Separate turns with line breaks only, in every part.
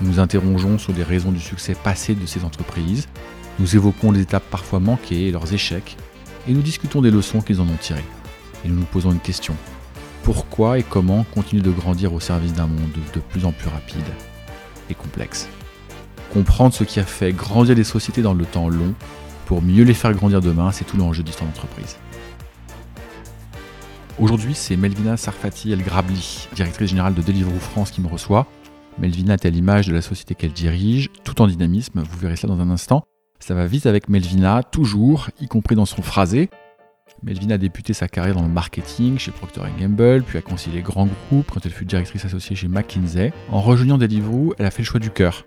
Nous nous interrogeons sur les raisons du succès passé de ces entreprises, nous évoquons les étapes parfois manquées et leurs échecs, et nous discutons des leçons qu'ils en ont tirées. Et nous nous posons une question. Pourquoi et comment continuer de grandir au service d'un monde de plus en plus rapide et complexe? Comprendre ce qui a fait grandir les sociétés dans le temps long pour mieux les faire grandir demain, c'est tout l'enjeu d'histoire d'entreprise. Aujourd'hui, c'est Melvina Sarfati El Grabli, directrice générale de Deliveroo France, qui me reçoit. Melvina est à l'image de la société qu'elle dirige, tout en dynamisme, vous verrez ça dans un instant. Ça va vite avec Melvina, toujours, y compris dans son phrasé. Melvina a débuté sa carrière dans le marketing chez Procter Gamble, puis a concilié grands groupes quand elle fut directrice associée chez McKinsey. En rejoignant Deliveroo, elle a fait le choix du cœur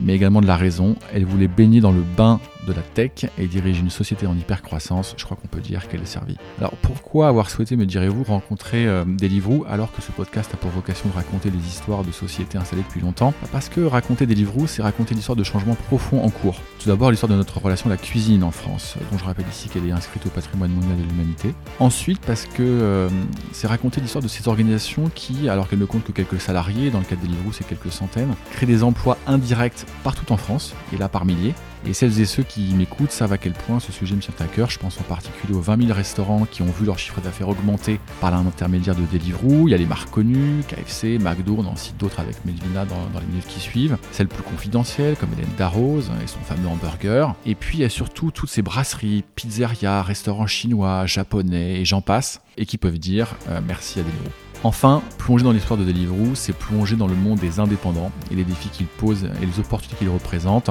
mais également de la raison. Elle voulait baigner dans le bain de la tech et dirige une société en hypercroissance. Je crois qu'on peut dire qu'elle est servie. Alors pourquoi avoir souhaité, me direz-vous, rencontrer euh, Deliveroo alors que ce podcast a pour vocation de raconter des histoires de sociétés installées depuis longtemps? Parce que raconter Deliveroo, c'est raconter l'histoire de changements profonds en cours. Tout d'abord l'histoire de notre relation à la cuisine en France, dont je rappelle ici qu'elle est inscrite au patrimoine mondial de l'humanité. Ensuite parce que euh, c'est raconter l'histoire de ces organisations qui, alors qu'elles ne comptent que quelques salariés, dans le cas de Deliveroo c'est quelques centaines, créent des emplois indirects partout en France, et là par milliers. Et celles et ceux qui m'écoutent savent à quel point ce sujet me tient à cœur. Je pense en particulier aux 20 000 restaurants qui ont vu leur chiffre d'affaires augmenter par l'intermédiaire de Deliveroo. Il y a les marques connues, KFC, McDo, on en cite d'autres avec Melvina dans, les minutes qui suivent. Celles plus confidentielles comme Hélène Darroze et son fameux hamburger. Et puis il y a surtout toutes ces brasseries, pizzerias, restaurants chinois, japonais et j'en passe, et qui peuvent dire euh, merci à Deliveroo. Enfin, plonger dans l'histoire de Deliveroo, c'est plonger dans le monde des indépendants et les défis qu'ils posent et les opportunités qu'ils représentent.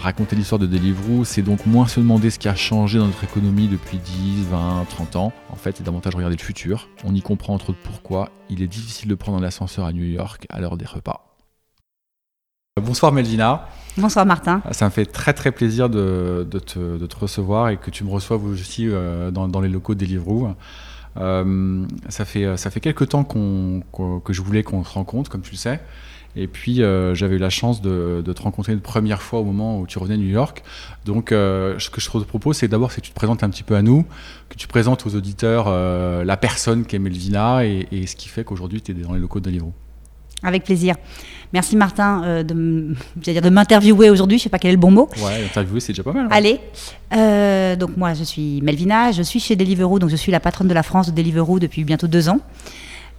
Raconter l'histoire de Deliveroo, c'est donc moins se demander ce qui a changé dans notre économie depuis 10, 20, 30 ans. En fait, c'est davantage regarder le futur. On y comprend entre autres pourquoi il est difficile de prendre un ascenseur à New York à l'heure des repas. Bonsoir Melvina.
Bonsoir Martin.
Ça me fait très très plaisir de, te, recevoir et que tu me reçoives aussi euh, dans, dans les locaux de Deliveroo. Euh, ça, fait, ça fait quelques temps que je voulais qu'on se rencontre, comme tu le sais. Et puis, euh, j'avais eu la chance de, te rencontrer une première fois au moment où tu revenais à New York. Donc, euh, ce que je te propose, c'est d'abord que tu te présentes un petit peu à nous, que tu présentes aux auditeurs la personne qu'est Melvina et, et, ce qui fait qu'aujourd'hui, tu es dans les locaux de Deliveroo.
Avec plaisir. Merci Martin euh, de, de m'interviewer aujourd'hui. Je ne sais pas quel est le bon mot.
Ouais, interviewer c'est déjà pas mal.
Allez. Euh, donc moi je suis Melvina, je suis chez Deliveroo, donc je suis la patronne de la France de Deliveroo depuis bientôt deux ans.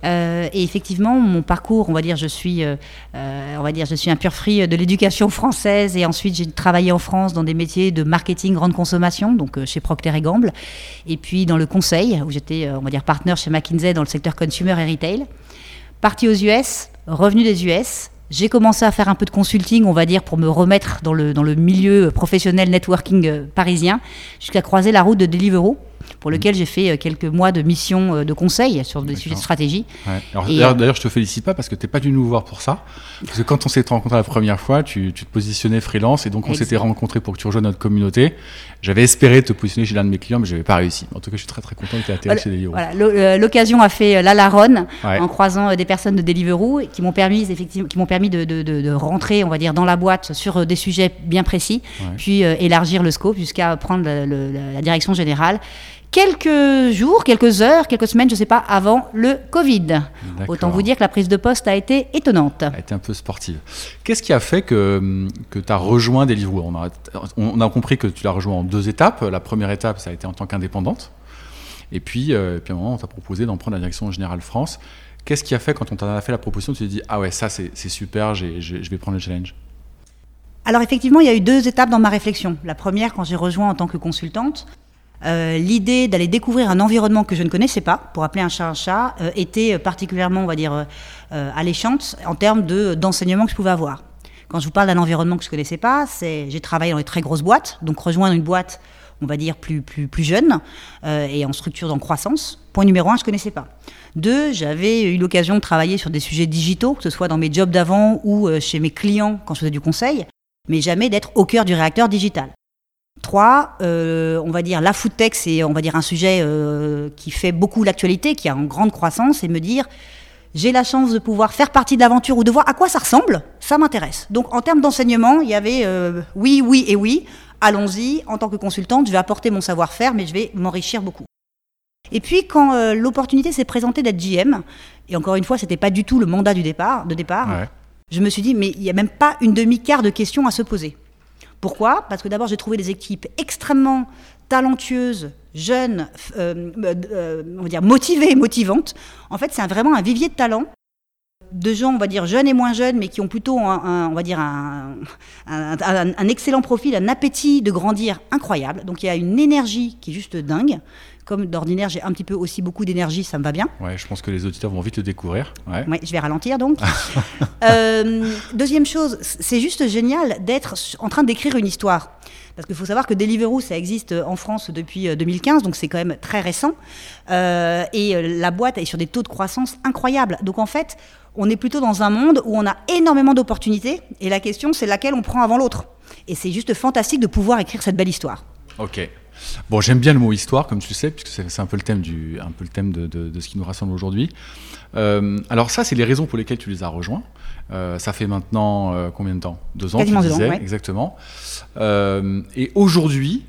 Euh, et effectivement, mon parcours, on va dire, je suis, on va dire, je suis un pur fruit de l'éducation française. Et ensuite, j'ai travaillé en France dans des métiers de marketing grande consommation, donc chez Procter et Gamble, et puis dans le conseil, où j'étais, on va dire, partenaire chez McKinsey dans le secteur consumer et retail. Parti aux US, revenu des US. J'ai commencé à faire un peu de consulting, on va dire, pour me remettre dans le, dans le milieu professionnel networking euh, parisien, jusqu'à croiser la route de Deliveroo, pour lequel j'ai fait euh, quelques mois de mission euh, de conseil sur des sujets de stratégie.
D'ailleurs, je te félicite pas parce que tu n'es pas dû nous voir pour ça. Parce que quand on s'est rencontré la première fois, tu, tu, te positionnais freelance et donc on s'était rencontré pour que tu rejoignes notre communauté. J'avais espéré te positionner chez l'un de mes clients, mais je n'avais pas réussi. En tout cas, je suis très très content que tu aies atterri chez Deliveroo.
Voilà, L'occasion a fait la Laronne en croisant des personnes de Deliveroo qui m'ont permis, effectivement, qui m'ont permis de, de, de, rentrer, on va dire, dans la boîte sur des sujets bien précis, puis élargir le scope jusqu'à prendre la direction générale quelques jours, quelques heures, quelques semaines, je ne sais pas, avant le Covid. Autant vous dire que la prise de poste a été étonnante.
A été un peu sportive. Qu'est-ce qui a fait que, que tu as rejoint Deliveroo on a, on a compris que tu l'as rejoint en deux étapes. La première étape, ça a été en tant qu'indépendante. Et puis, euh, puis à un moment, on t'a proposé d'en prendre la direction générale France. Qu'est-ce qui a fait, quand on t'a fait la proposition, tu t'es dit, ah ouais, ça c'est super, je vais prendre le challenge
alors effectivement, il y a eu deux étapes dans ma réflexion. La première, quand j'ai rejoint en tant que consultante, euh, l'idée d'aller découvrir un environnement que je ne connaissais pas, pour appeler un chat un chat, euh, était particulièrement, on va dire, euh, alléchante en termes d'enseignement que je pouvais avoir. Quand je vous parle d'un environnement que je ne connaissais pas, c'est j'ai travaillé dans les très grosses boîtes, donc rejoindre une boîte, on va dire, plus, plus, plus jeune et en structure en croissance. Point numéro un, je ne connaissais pas. Deux, j'avais eu l'occasion de travailler sur des sujets digitaux, que ce soit dans mes jobs d'avant ou chez mes clients quand je faisais du conseil. mais jamais d'être au cœur du réacteur digital. Trois, euh, on va dire la food tech, c'est on va dire un sujet euh, qui fait beaucoup l'actualité, qui a en grande croissance, et me dire j'ai la chance de pouvoir faire partie de l'aventure ou de voir à quoi ça ressemble, ça m'intéresse. Donc en termes d'enseignement, il y avait euh, oui, oui et oui. Allons-y, en tant que consultante, je vais apporter mon savoir-faire, mais je vais m'enrichir beaucoup. Et puis quand l'opportunité s'est présentée d'être GM, et encore une fois, c'était pas du tout le mandat du départ, de départ, je me suis dit mais il n'y a même pas une demi-quart de questions à se poser. Pourquoi? Parce que d'abord, j'ai trouvé des équipes extrêmement talentueuses, jeunes, euh, euh, on va dire motivées et motivantes. En fait, c'est vraiment un vivier de talent de gens, on va dire jeunes et moins jeunes, mais qui ont plutôt, un, on va dire, un, un, excellent profil, un appétit de grandir incroyable. Donc il y a une énergie qui est juste dingue. Comme d'ordinaire, j'ai un petit peu aussi beaucoup d'énergie, ça me va bien.
Ouais, je pense que les auditeurs vont vite le découvrir.
Ouais. je vais ralentir donc. Euh, deuxième chose, c'est juste génial d'être en train d'écrire une histoire. Parce qu'il faut savoir que Deliveroo, ça existe en France depuis 2015, euh, donc c'est quand même très récent. Euh, et la boîte est sur des taux de croissance incroyables. Donc en fait, on est plutôt dans un monde où on a énormément d'opportunités. Et la question, c'est laquelle on prend avant l'autre. Et c'est juste fantastique de pouvoir écrire cette belle histoire.
Ok. Bon, j'aime bien le mot histoire, comme tu le sais, puisque c'est un peu le thème, du, un peu le thème de, ce qui nous rassemble aujourd'hui. Euh, alors ça, c'est les raisons pour lesquelles tu les as rejoints. Euh, ça fait maintenant euh, combien de temps? Deux ans,
Quasiment
tu
disais,
ans, exactement. et aujourd'hui,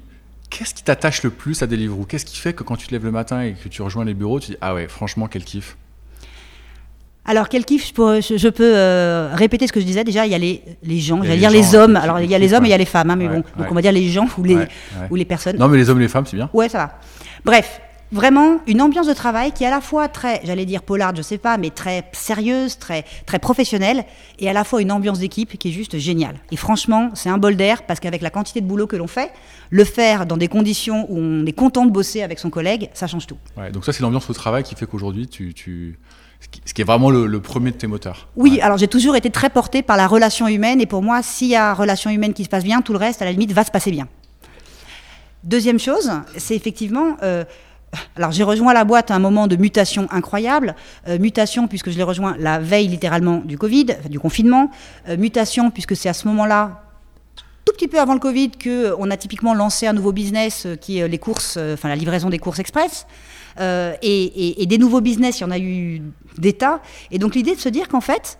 qu'est-ce qui t'attache le plus à Deliveroo? Qu'est-ce qui fait que quand tu te lèves le matin et que tu rejoins les bureaux, tu dis ah ouais, franchement, quel kiff
alors, quel kiff, je peux, je, peux euh, répéter ce que je disais. Déjà, il y a les, les gens, j'allais dire les hommes. Alors, il y a les hommes et il y a les femmes, hein, mais bon, donc on va dire les gens ou les, ou les personnes.
Non, mais les hommes et les femmes, c'est bien.
Ouais, ça va. Bref, vraiment une ambiance de travail qui est à la fois très, j'allais dire polarde, je sais pas, mais très sérieuse, très, très professionnelle, et à la fois une ambiance d'équipe qui est juste géniale. Et franchement, c'est un bol d'air parce qu'avec la quantité de boulot que l'on fait, le faire dans des conditions où on est content de bosser avec son collègue, ça change tout.
Ouais, donc ça, c'est l'ambiance au travail qui fait qu'aujourd'hui, tu, tu ce qui est vraiment le, premier de tes moteurs.
Oui, alors j'ai toujours été très portée par la relation humaine et pour moi, s'il y a relation humaine qui se passe bien, tout le reste, à la limite, va se passer bien. Deuxième chose, c'est effectivement. Euh, alors j'ai rejoint la boîte à un moment de mutation incroyable. Euh, mutation puisque je l'ai rejoint la veille littéralement du Covid, du confinement. Euh, mutation puisque c'est à ce moment-là, tout petit peu avant le Covid, qu'on a typiquement lancé un nouveau business qui est les courses, enfin la livraison des courses express. Euh, et, des nouveaux business, il y en a eu des tas. Et donc l'idée de se dire qu'en fait,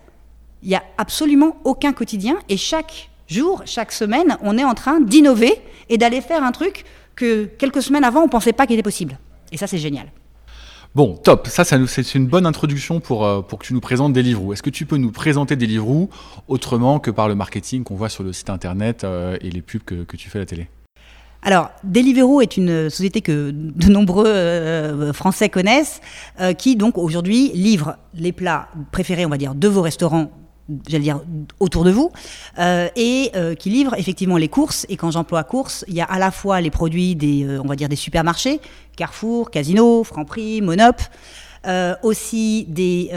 il n'y a absolument aucun quotidien et chaque jour, chaque semaine, on est en train d'innover et d'aller faire un truc que quelques semaines avant, on ne pensait pas qu'il était possible. Et ça, c'est génial.
Bon, top. Ça, c'est une bonne introduction pour, euh, pour que tu nous présentes Deliveroo. Est-ce que tu peux nous présenter Deliveroo autrement que par le marketing qu'on voit sur le site internet euh, et les pubs que, que tu fais à la télé?
Alors, Deliveroo est une société que de nombreux euh, Français connaissent, euh, qui donc aujourd'hui livre les plats préférés, on va dire, de vos restaurants j'allais dire autour de vous, euh, et qui livre effectivement les courses. Et quand j'emploie courses, il y a à la fois les produits des, on va dire des supermarchés, Carrefour, Casino, Franprix, Monop, aussi des,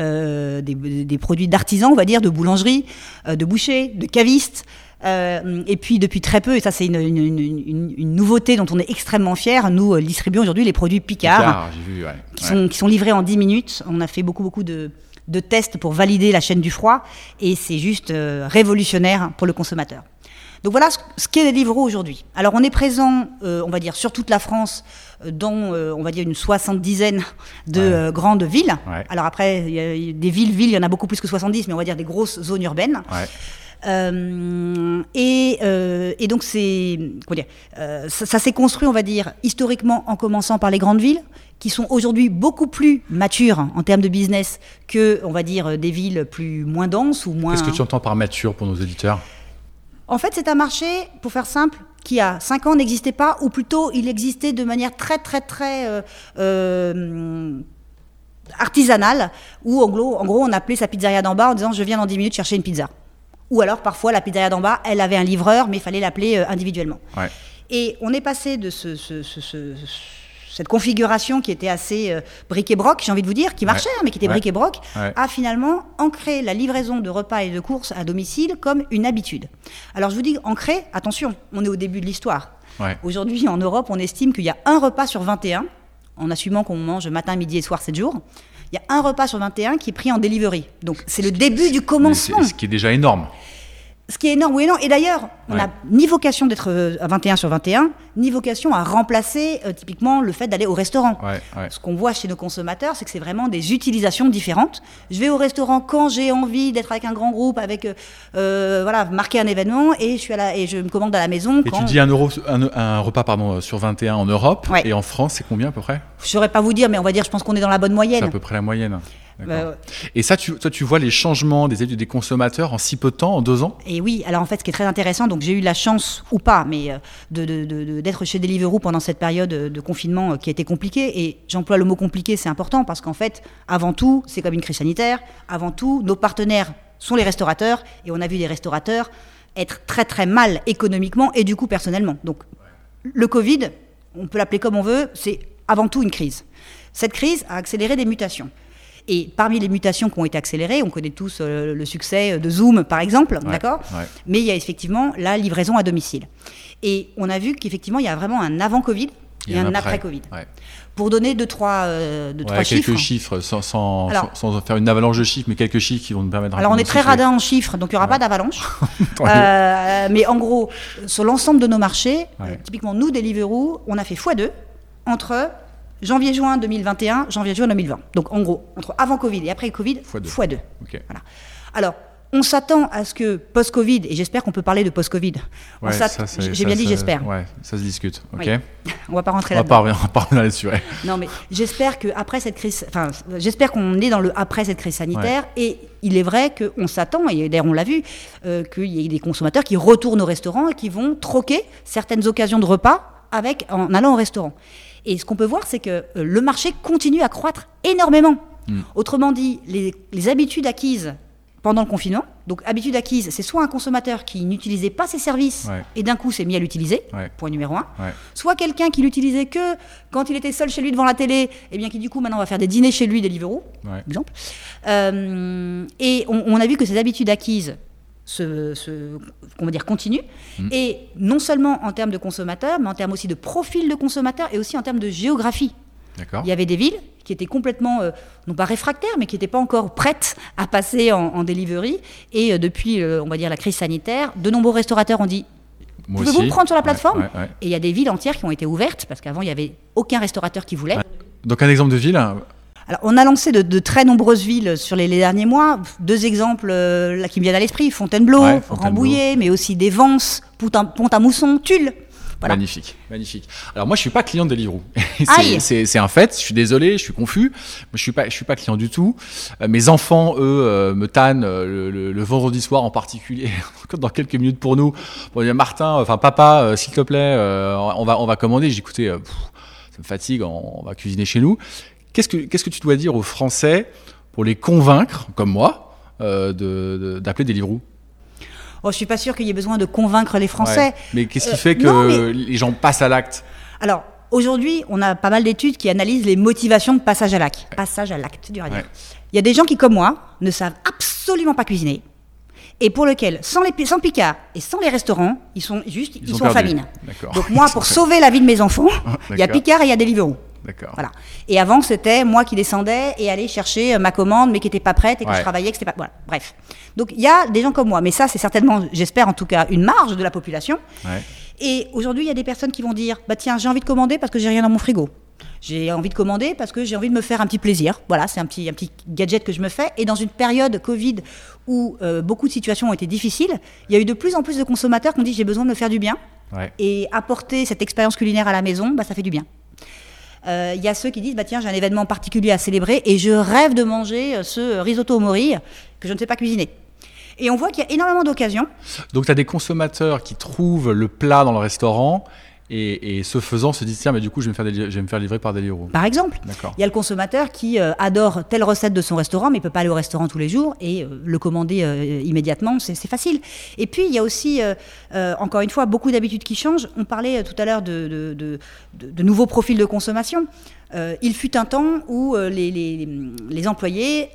produits d'artisans, on va dire, de boulangerie, de bouchers, de cavistes. Euh, et puis depuis très peu, et ça c'est une, nouveauté dont on est extrêmement fiers, nous euh, distribuons aujourd'hui les produits Picard, Qui, Sont, qui, sont, livrés en 10 minutes. On a fait beaucoup beaucoup de, tests pour valider la chaîne du froid et c'est juste euh, révolutionnaire pour le consommateur. Donc voilà ce, qu'est Deliveroo aujourd'hui. Alors on est présent, on va dire, sur toute la France, dans, on va dire, une soixante-dizaine de grandes villes. Alors après, des villes, villes, il y en a beaucoup plus que 70, mais on va dire des grosses zones urbaines. Euh, euh, et, donc, c'est, euh, ça, s'est construit, on va dire, historiquement en commençant par les grandes villes, qui sont aujourd'hui beaucoup plus matures en termes de business que, on va dire, des villes plus moins denses ou moins.
Qu'est-ce que tu entends par mature pour nos éditeurs?
En fait, c'est un marché, pour faire simple, qui a 5 ans n'existait pas, ou plutôt il existait de manière très, très, très artisanale, où en gros, en gros, on appelait sa pizzeria d'en bas en disant je viens dans 10 minutes chercher une pizza. Ou alors parfois la pizzeria d'en bas, elle avait un livreur, mais il fallait l'appeler euh, individuellement. Et on est passé de cette configuration qui était assez euh, bric et broc, j'ai envie de vous dire, qui marchait, hein, mais qui était bric et broc, à finalement ancrer la livraison de repas et de courses à domicile comme une habitude. Alors je vous dis ancrer, attention, on est au début de l'histoire. Aujourd'hui en Europe, on estime qu'il y a un repas sur 21, en assumant qu'on mange matin, midi et soir 7 jours il y a un repas sur 21 qui est pris en delivery. Donc c'est le début du commencement.
Ce qui est déjà énorme.
Ce qui est énorme, oui et non. Et d'ailleurs, on n'a ni vocation d'être euh, à 21 sur 21, ni vocation à remplacer euh, typiquement le fait d'aller au restaurant. Ce qu'on voit chez nos consommateurs, c'est que c'est vraiment des utilisations différentes. Je vais au restaurant quand j'ai envie d'être avec un grand groupe, avec euh, voilà, marquer un événement, et je suis à la, et je me commande à la maison.
Et tu dis un euro, un, repas pardon sur 21 en Europe, et en France, c'est combien à peu près?
Je saurais pas vous dire, mais on va dire, je pense qu'on est dans la bonne moyenne.
C'est à peu près la moyenne. Bah, et ça, tu, toi, tu vois les changements des des consommateurs en si peu de temps, en deux ans?
Et oui, alors en fait, ce qui est très intéressant, donc j'ai eu la chance, ou pas, mais euh, d'être de, chez Deliveroo pendant cette période de confinement euh, qui a été compliquée. Et j'emploie le mot compliqué, c'est important parce qu'en fait, avant tout, c'est comme une crise sanitaire. Avant tout, nos partenaires sont les restaurateurs et on a vu des restaurateurs être très très mal économiquement et du coup personnellement. Donc le Covid, on peut l'appeler comme on veut, c'est avant tout une crise. Cette crise a accéléré des mutations. Et parmi les mutations qui ont été accélérées, on connaît tous euh, le succès de Zoom, par exemple, d'accord Mais il y a effectivement la livraison à domicile. Et on a vu qu'effectivement, il y a vraiment un avant-Covid et, un après-Covid. Pour donner deux, trois, euh, deux, trois
chiffres. Quelques chiffres, sans, sans, faire une avalanche de chiffres, mais quelques chiffres qui vont nous permettre
Alors, on est très radin en chiffres, donc il n'y aura pas d'avalanche. Euh, mais en gros, sur l'ensemble de nos marchés, typiquement, nous, Deliveroo, on a fait x2 entre janvier-juin 2021, janvier-juin 2020. Donc en gros, entre avant Covid et après Covid, x2. X2. Voilà. Alors, on s'attend à ce que post-Covid, et j'espère qu'on peut parler de post-Covid.
Ouais,
J'ai bien dit j'espère.
Ouais, ça se discute. Ok.
On va pas rentrer
là-dedans. On va pas revenir là-dessus.
Non, mais j'espère que après cette crise, enfin, j'espère qu'on est dans le après cette crise sanitaire. Et il est vrai qu'on s'attend, et d'ailleurs on l'a vu, euh, qu'il y ait des consommateurs qui retournent au restaurant et qui vont troquer certaines occasions de repas avec en allant au restaurant. Et ce qu'on peut voir, c'est que euh, le marché continue à croître énormément. Hmm. Autrement dit, les, habitudes acquises pendant le confinement. Donc, habitudes acquises, c'est soit un consommateur qui n'utilisait pas ses services et d'un coup s'est mis à l'utiliser, point numéro un. Soit quelqu'un qui l'utilisait que quand il était seul chez lui devant la télé, et eh bien qui du coup maintenant va faire des dîners chez lui, des Deliveroo, exemple. Euh, et on, a vu que ces habitudes acquises se, va dire, continue. Mm. Et non seulement en termes de consommateurs, mais en termes aussi de profil de consommateurs et aussi en termes de géographie. Il y avait des villes qui étaient complètement, euh, non pas réfractaires, mais qui n'étaient pas encore prêtes à passer en, delivery. Et euh, depuis, euh, on va dire, la crise sanitaire, de nombreux restaurateurs ont dit Pouvez-vous me prendre sur la plateforme Et il y a des villes entières qui ont été ouvertes, parce qu'avant, il n'y avait aucun restaurateur qui voulait.
Donc, un exemple de ville
alors, on a lancé de, très nombreuses villes sur les, derniers mois. Deux exemples euh, là, qui me viennent à l'esprit Fontainebleau, Rambouillet, mais aussi des Vence, Pont-à-Mousson, Tulle.
Magnifique, magnifique. Alors moi, je suis pas client de Deliveroo. c'est un fait. Je suis désolé, je suis confus. Je suis pas, je suis pas client du tout. Euh, mes enfants, eux, euh, me tannent le, vendredi soir en particulier, dans quelques minutes pour nous, pour dire Martin, enfin papa, s'il te plaît, on va, on va commander. J'ai écouté, ça me fatigue, on, va cuisiner chez nous. Qu'est-ce que, qu'est-ce que tu dois dire aux Français pour les convaincre, comme moi, euh, de, d'appeler Deliveroo
oh, Je suis pas sûr qu'il y ait besoin de convaincre les Français.
Mais qu'est-ce qui euh, fait que les gens passent à l'acte?
Alors, aujourd'hui, on a pas mal d'études qui analysent les motivations de passage à l'acte. Passage à l'acte, dur à dire. Il y a des gens qui, comme moi, ne savent absolument pas cuisiner et pour lequel, sans, les, sans Picard et sans les restaurants, ils sont juste ils, sont, en famine. Donc moi, pour sauver la vie de mes enfants, il y a Picard et il y a Deliveroo. Voilà. Et avant, c'était moi qui descendais et allais chercher euh, ma commande, mais qui n'était pas prête et que je travaillais, que c'était pas. Voilà. Bref. Donc il y a des gens comme moi, mais ça, c'est certainement, j'espère en tout cas, une marge de la population. Et aujourd'hui, il y a des personnes qui vont dire, bah tiens, j'ai envie de commander parce que j'ai rien dans mon frigo. J'ai envie de commander parce que j'ai envie de me faire un petit plaisir. Voilà, c'est un petit, un petit gadget que je me fais. Et dans une période Covid où euh, beaucoup de situations ont été difficiles, il y a eu de plus en plus de consommateurs qui ont dit j'ai besoin de me faire du bien. Et apporter cette expérience culinaire à la maison, bah, ça fait du bien. Il euh, y a ceux qui disent bah, tiens, j'ai un événement particulier à célébrer et je rêve de manger euh, ce risotto au mori que je ne sais pas cuisiner. Et on voit qu'il y a énormément d'occasions.
Donc tu as des consommateurs qui trouvent le plat dans le restaurant et, ce faisant, se dit tiens, mais du coup, je vais me faire, je vais me faire livrer par Deliveroo.
Par exemple, il y a le consommateur qui euh, adore telle recette de son restaurant, mais il peut pas aller au restaurant tous les jours et euh, le commander euh, immédiatement, c'est facile. Et puis, il y a aussi, encore une fois, beaucoup d'habitudes qui changent. On parlait tout à l'heure de, de, de, nouveaux profils de consommation. il fut un temps où les, les, les, employés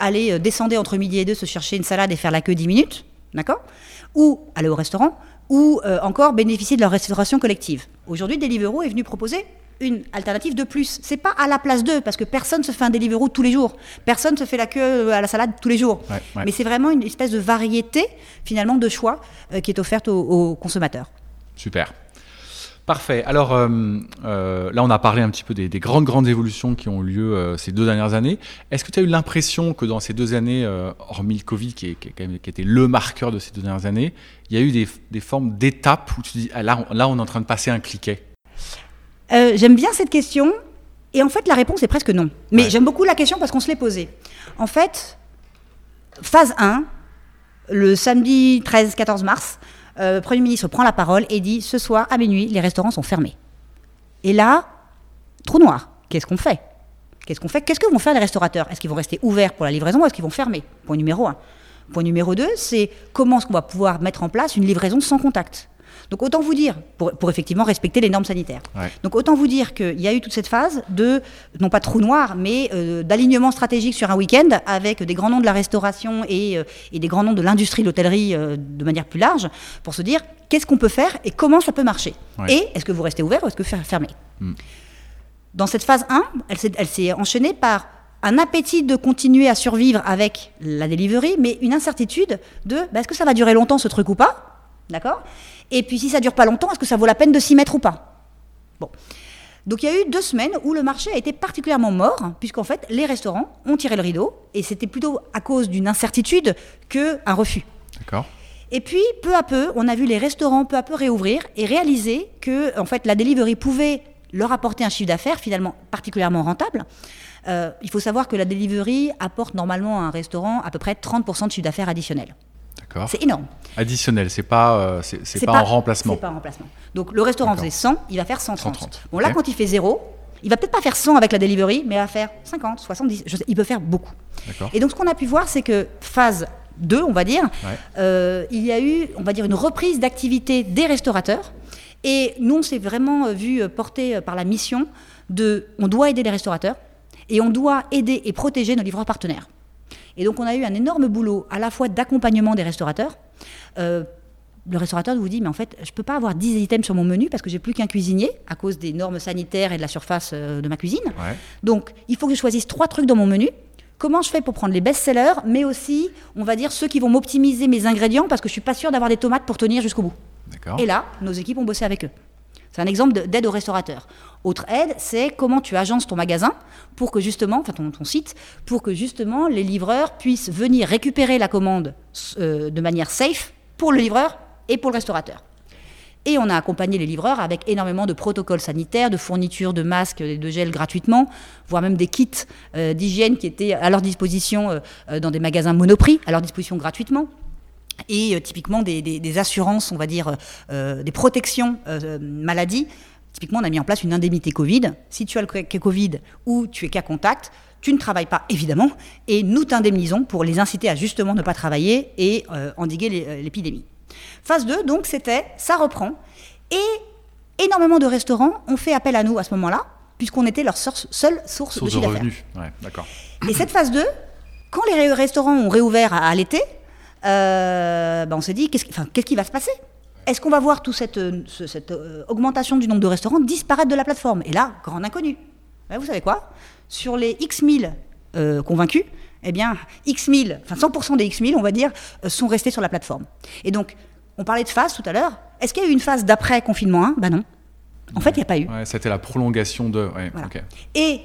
allaient descendre entre midi et deux, se chercher une salade et faire la queue 10 minutes, d'accord? Ou aller au restaurant ou euh, encore bénéficier de leur restauration collective. Aujourd'hui, Deliveroo est venu proposer une alternative de plus. C'est pas à la place d'eux, parce que personne se fait un Deliveroo tous les jours. Personne se fait la queue à la salade tous les jours.
Ouais, ouais.
Mais c'est vraiment une espèce de variété, finalement, de choix euh, qui est offerte aux, aux consommateurs.
Super. Parfait. Alors euh, euh, là, on a parlé un petit peu des, des grandes, grandes évolutions qui ont eu lieu euh, ces deux dernières années. Est-ce que tu as eu l'impression que dans ces deux années, euh, hormis le Covid, qui, est, qui, même- qui était le marqueur de ces deux dernières années, il y a eu des, des formes d'étapes où tu dis, ah, là, on, là, on est en train de passer un cliquet
Euh, j'aime bien cette question. Et en fait, la réponse est presque non. Mais
Ouais.
j'aime beaucoup la question parce qu'on se l'est posée. En fait, phase 1, le samedi 13-14 mars, euh, le Premier ministre prend la parole et dit Ce soir, à minuit, les restaurants sont fermés. Et là, trou noir. Qu'est-ce qu'on fait? Qu'est-ce qu'on fait? Qu'est-ce que vont faire les restaurateurs? Est-ce qu'ils vont rester ouverts pour la livraison ou est-ce qu'ils vont fermer? Point numéro 1. Point numéro 2, c'est comment est-ce qu'on va pouvoir mettre en place une livraison sans contact donc autant vous dire, pour, pour effectivement respecter les normes sanitaires.
Ouais.
Donc autant vous dire qu'il y a eu toute cette phase de, non pas trou noir, mais euh, d'alignement stratégique sur un week-end avec des grands noms de la restauration et, euh, et des grands noms de l'industrie, de l'hôtellerie euh, de manière plus large, pour se dire qu'est-ce qu'on peut faire et comment ça peut marcher.
Ouais.
Et est-ce que vous restez ouvert ou est-ce que vous fermez?
Mm.
Dans cette phase 1, elle s'est- elle s'est enchaînée par un appétit de continuer à survivre avec la delivery, mais une incertitude de bah, est-ce que ça va durer longtemps ce truc ou pas? D'accord? Et puis si ça dure pas longtemps, est-ce que ça vaut la peine de s'y mettre ou pas? Bon. Donc il y a eu deux semaines où le marché a été particulièrement mort, puisqu'en fait les restaurants ont tiré le rideau, et c'était plutôt à cause d'une incertitude qu'un refus.
D'accord
Et puis, peu à peu, on a vu les restaurants peu à peu réouvrir et réaliser que, en fait, la delivery pouvait leur apporter un chiffre d'affaires finalement particulièrement rentable. Euh, il faut savoir que la delivery apporte normalement à un restaurant à peu près 30% de chiffre d'affaires additionnel.
D'accord.
C'est énorme.
Additionnel, c'est pas, euh, c'est, c'est pas, en remplacement.
C'est pas en remplacement. Donc le restaurant
D'accord.
faisait 100, il va faire 130.
130,
Bon là, quand il fait zéro, il va peut-être pas faire 100 avec la delivery, mais il va faire 50, 70. je sais- il peut faire beaucoup.
D'accord.
Et donc, ce qu'on a pu voir, c'est que phase 2, on va dire,
Ouais.
euh, il y a eu, on va dire, une reprise d'activité des restaurateurs. Et nous, on s'est vraiment vu euh, par la mission de, on doit aider les restaurateurs et on doit aider et protéger nos livreurs partenaires. Et donc, on a eu un énorme boulot à la fois d'accompagnement des restaurateurs. Euh, le restaurateur vous dit, mais en fait, je ne peux pas avoir 10 items sur mon menu parce que j'ai plus qu'un cuisinier à cause des normes sanitaires et de la surface euh, de ma cuisine.
Ouais.
Donc, il faut que je choisisse trois trucs dans mon menu. Comment je fais pour prendre les best-sellers, mais aussi, on va dire, ceux qui vont m'optimiser mes ingrédients parce que je suis pas sûre d'avoir des tomates pour tenir jusqu'au bout. Et là, nos équipes ont bossé avec eux. C'est un exemple de- d'aide aux restaurateurs. Autre aide, c'est comment tu agences ton magasin pour que justement, enfin ton, site, pour que justement les livreurs puissent venir récupérer la commande euh, de manière safe pour le livreur et pour le restaurateur. Et on a accompagné les livreurs avec énormément de protocoles sanitaires, de fournitures de masques et de gel gratuitement, voire même des kits euh, d'hygiène qui étaient à leur disposition euh, dans des magasins Monoprix, à leur disposition gratuitement. Et typiquement des, assurances, on va dire, des protections euh, maladie. Typiquement, on a mis en place une indemnité Covid. Si tu as le cas Covid ou tu es cas contact, tu ne travailles pas, évidemment, et nous t'indemnisons pour les inciter à justement ne pas travailler et euh, endiguer euh, l'épidémie. Phase 2, donc, c'était ça reprend. Et énormément de restaurants ont fait appel à nous à ce moment-là, puisqu'on était leur source- seule source, de
Source de revenus. Ouais, d'accord.
Et cette phase 2, quand les restaurants ont réouvert à, à l'été, euh, ben on s'est dit, qu'est-ce, qui- enfin, qu'est-ce qui va se passer? Est-ce qu'on va voir toute cette, euh, ce- cette euh, augmentation du nombre de restaurants disparaître de la plateforme? Et là, grand inconnu. Ben, vous savez quoi? Sur les X 1000 euh, convaincus, eh bien, X 1000, enfin 100% des X 1000, on va dire, sont restés sur la plateforme. Et donc, on parlait de phase tout à l'heure. Est-ce qu'il y a eu une phase d'après confinement 1 Ben non. En fait, il n'y a pas eu.
Ouais, c'était la prolongation de. Ouais,
Voilà.
ok.
Et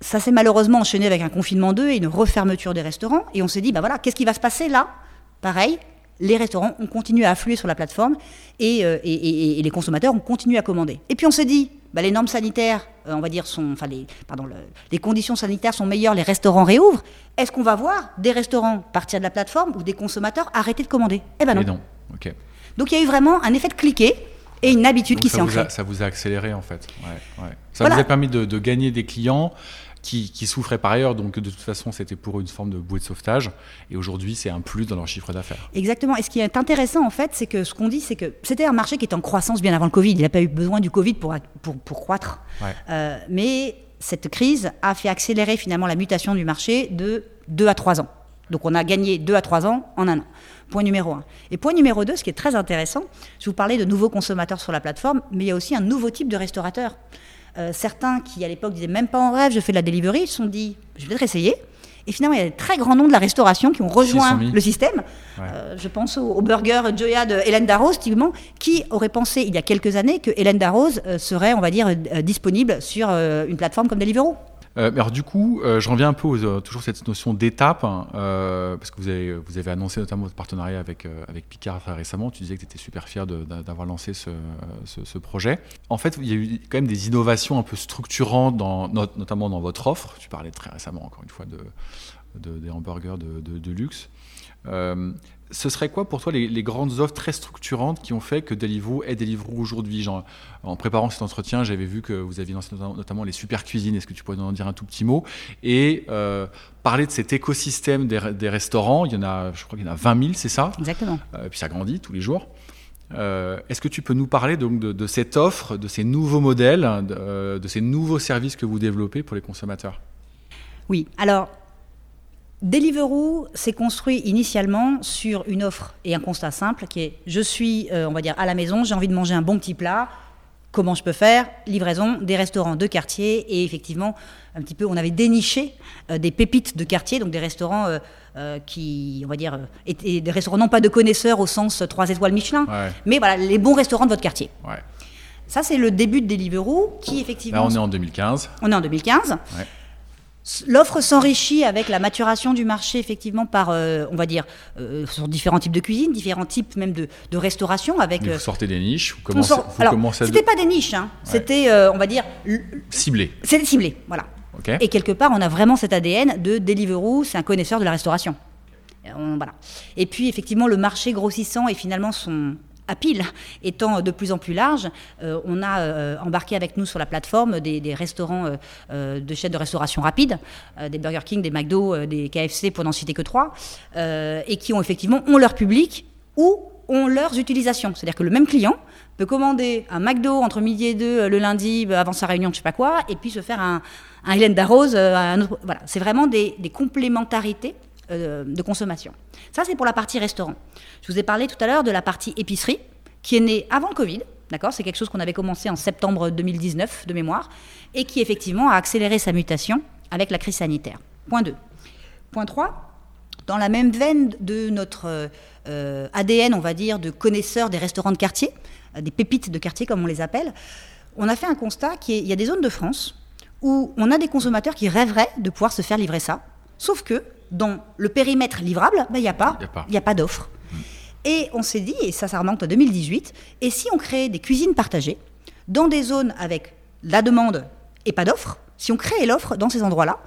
ça s'est malheureusement enchaîné avec un confinement 2 et une refermeture des restaurants. Et on s'est dit, bah voilà, qu'est-ce qui va se passer là? Pareil, les restaurants ont continué à affluer sur la plateforme et, euh, et- et- et les consommateurs ont continué à commander. Et puis on s'est dit, bah, les normes sanitaires, euh, on va dire, sont, enfin les, pardon, le- les conditions sanitaires sont meilleures, les restaurants réouvrent. Est-ce qu'on va voir des restaurants partir de la plateforme ou des consommateurs arrêter de commander? Eh ben non.
Non.
Donc il y a eu vraiment un effet de cliquet et une habitude
Donc
qui s'est ancrée.
ça vous a accéléré en fait. Ouais, ouais. Ça
Voilà.
vous a permis de, de gagner des clients qui, qui souffraient par ailleurs, donc de toute façon c'était pour une forme de bouée de sauvetage. Et aujourd'hui c'est un plus dans leur chiffre d'affaires.
Exactement. Et ce qui est intéressant, en fait, c'est que ce qu'on dit, c'est que c'était un marché qui était en croissance bien avant le Covid. Il n'a pas eu besoin du Covid pour, pour, pour croître.
Ouais.
Euh, mais cette crise a fait accélérer finalement la mutation du marché de 2 à 3 ans. Donc on a gagné 2 à 3 ans en un an. Point numéro 1. Et point numéro 2, ce qui est très intéressant, je vous parlais de nouveaux consommateurs sur la plateforme, mais il y a aussi un nouveau type de restaurateur. Euh, certains qui à l'époque disaient même pas en rêve, je fais de la delivery, se sont dit, je vais peut-être essayer. Et finalement, il y a des très grands noms de la restauration qui ont rejoint le système. Euh, je pense au, burger Joya de Hélène Darroze, typiquement, qui aurait pensé il y a quelques années que Hélène Darroze serait, on va dire, disponible sur une plateforme comme Deliveroo.
Euh, alors du coup, euh, je reviens un peu aux, euh, toujours cette notion d'étape, hein, parce que vous avez, annoncé notamment votre partenariat avec, avec Picard très récemment. Tu disais que tu étais super fier d'avoir lancé ce, projet. En fait, il y a eu quand même des innovations un peu structurantes, dans, notamment dans votre offre. Tu parlais très récemment, encore une fois, de, de des hamburgers de luxe ce serait quoi pour toi les, grandes offres très structurantes qui ont fait que Deliveroo est Deliveroo aujourd'hui En préparant cet entretien, j'avais vu que vous aviez lancé notamment les super cuisines. Est-ce que tu pourrais nous en dire un tout petit mot? Et euh, parler de cet écosystème des, restaurants. Il y en a, je crois qu'il y en a 20 000, c'est ça?
Exactement.
Euh, puis ça grandit tous les jours. Euh, est-ce que tu peux nous parler donc de, cette offre, de ces nouveaux modèles, de ces nouveaux services que vous développez pour les consommateurs?
Oui. Alors Deliveroo s'est construit initialement sur une offre et un constat simple qui est je suis, euh, on va dire, à la maison, j'ai envie de manger un bon petit plat. Comment je peux faire? Livraison des restaurants de quartier et effectivement, un petit peu, on avait déniché euh, des pépites de quartier, donc des restaurants euh, qui, on va dire, étaient des restaurants non pas de connaisseurs au sens 3 étoiles Michelin, mais voilà, les bons restaurants de votre quartier. Ça, c'est le début de Deliveroo qui effectivement.
Là, on est en 2015.
On est en 2015. L'offre s'enrichit avec la maturation du marché, effectivement, par, euh, on va dire, euh, sur différents types de cuisine, différents types même de, restauration. Avec,
vous euh, sortez des niches
vous commencez, Alors, c'était pas des niches, hein. c'était, on va dire...
Ciblé.
C'était ciblé, voilà. Et quelque part, on a vraiment cet ADN de Deliveroo, c'est un connaisseur de la restauration. voilà. Et puis, effectivement, le marché grossissant et finalement son, à pile étant de plus en plus large, euh, on a euh, embarqué avec nous sur la plateforme des, restaurants euh, de chaînes de restauration rapide, des Burger King, des McDo, des KFC pour n'en citer que trois, et qui ont effectivement ont leur public ou ont leurs utilisations. C'est-à-dire que le même client peut commander un McDo entre midi et deux le lundi avant sa réunion, je sais pas quoi, et puis se faire un, un Hélène d'Arrose. voilà, c'est vraiment des complémentarités de consommation. Ça, c'est pour la partie restaurant. Je vous ai parlé tout à l'heure de la partie épicerie, qui est née avant le Covid. D'accord? C'est quelque chose qu'on avait commencé en septembre 2019 de mémoire et qui effectivement a accéléré sa mutation avec la crise sanitaire. Point 2. Point 3. Dans la même veine de notre euh, ADN, on va dire, de connaisseurs des restaurants de quartier, euh, des pépites de quartier comme on les appelle, on a fait un constat qu'il y a des zones de France où on a des consommateurs qui rêveraient de pouvoir se faire livrer ça, sauf que dans le périmètre livrable, ben, il n'y a pas, a pas d'offre. Et on s'est dit, et ça, ça remonte à 2018, et si on créait des cuisines partagées dans des zones avec la demande et pas d'offre, si on créait l'offre dans ces endroits-là,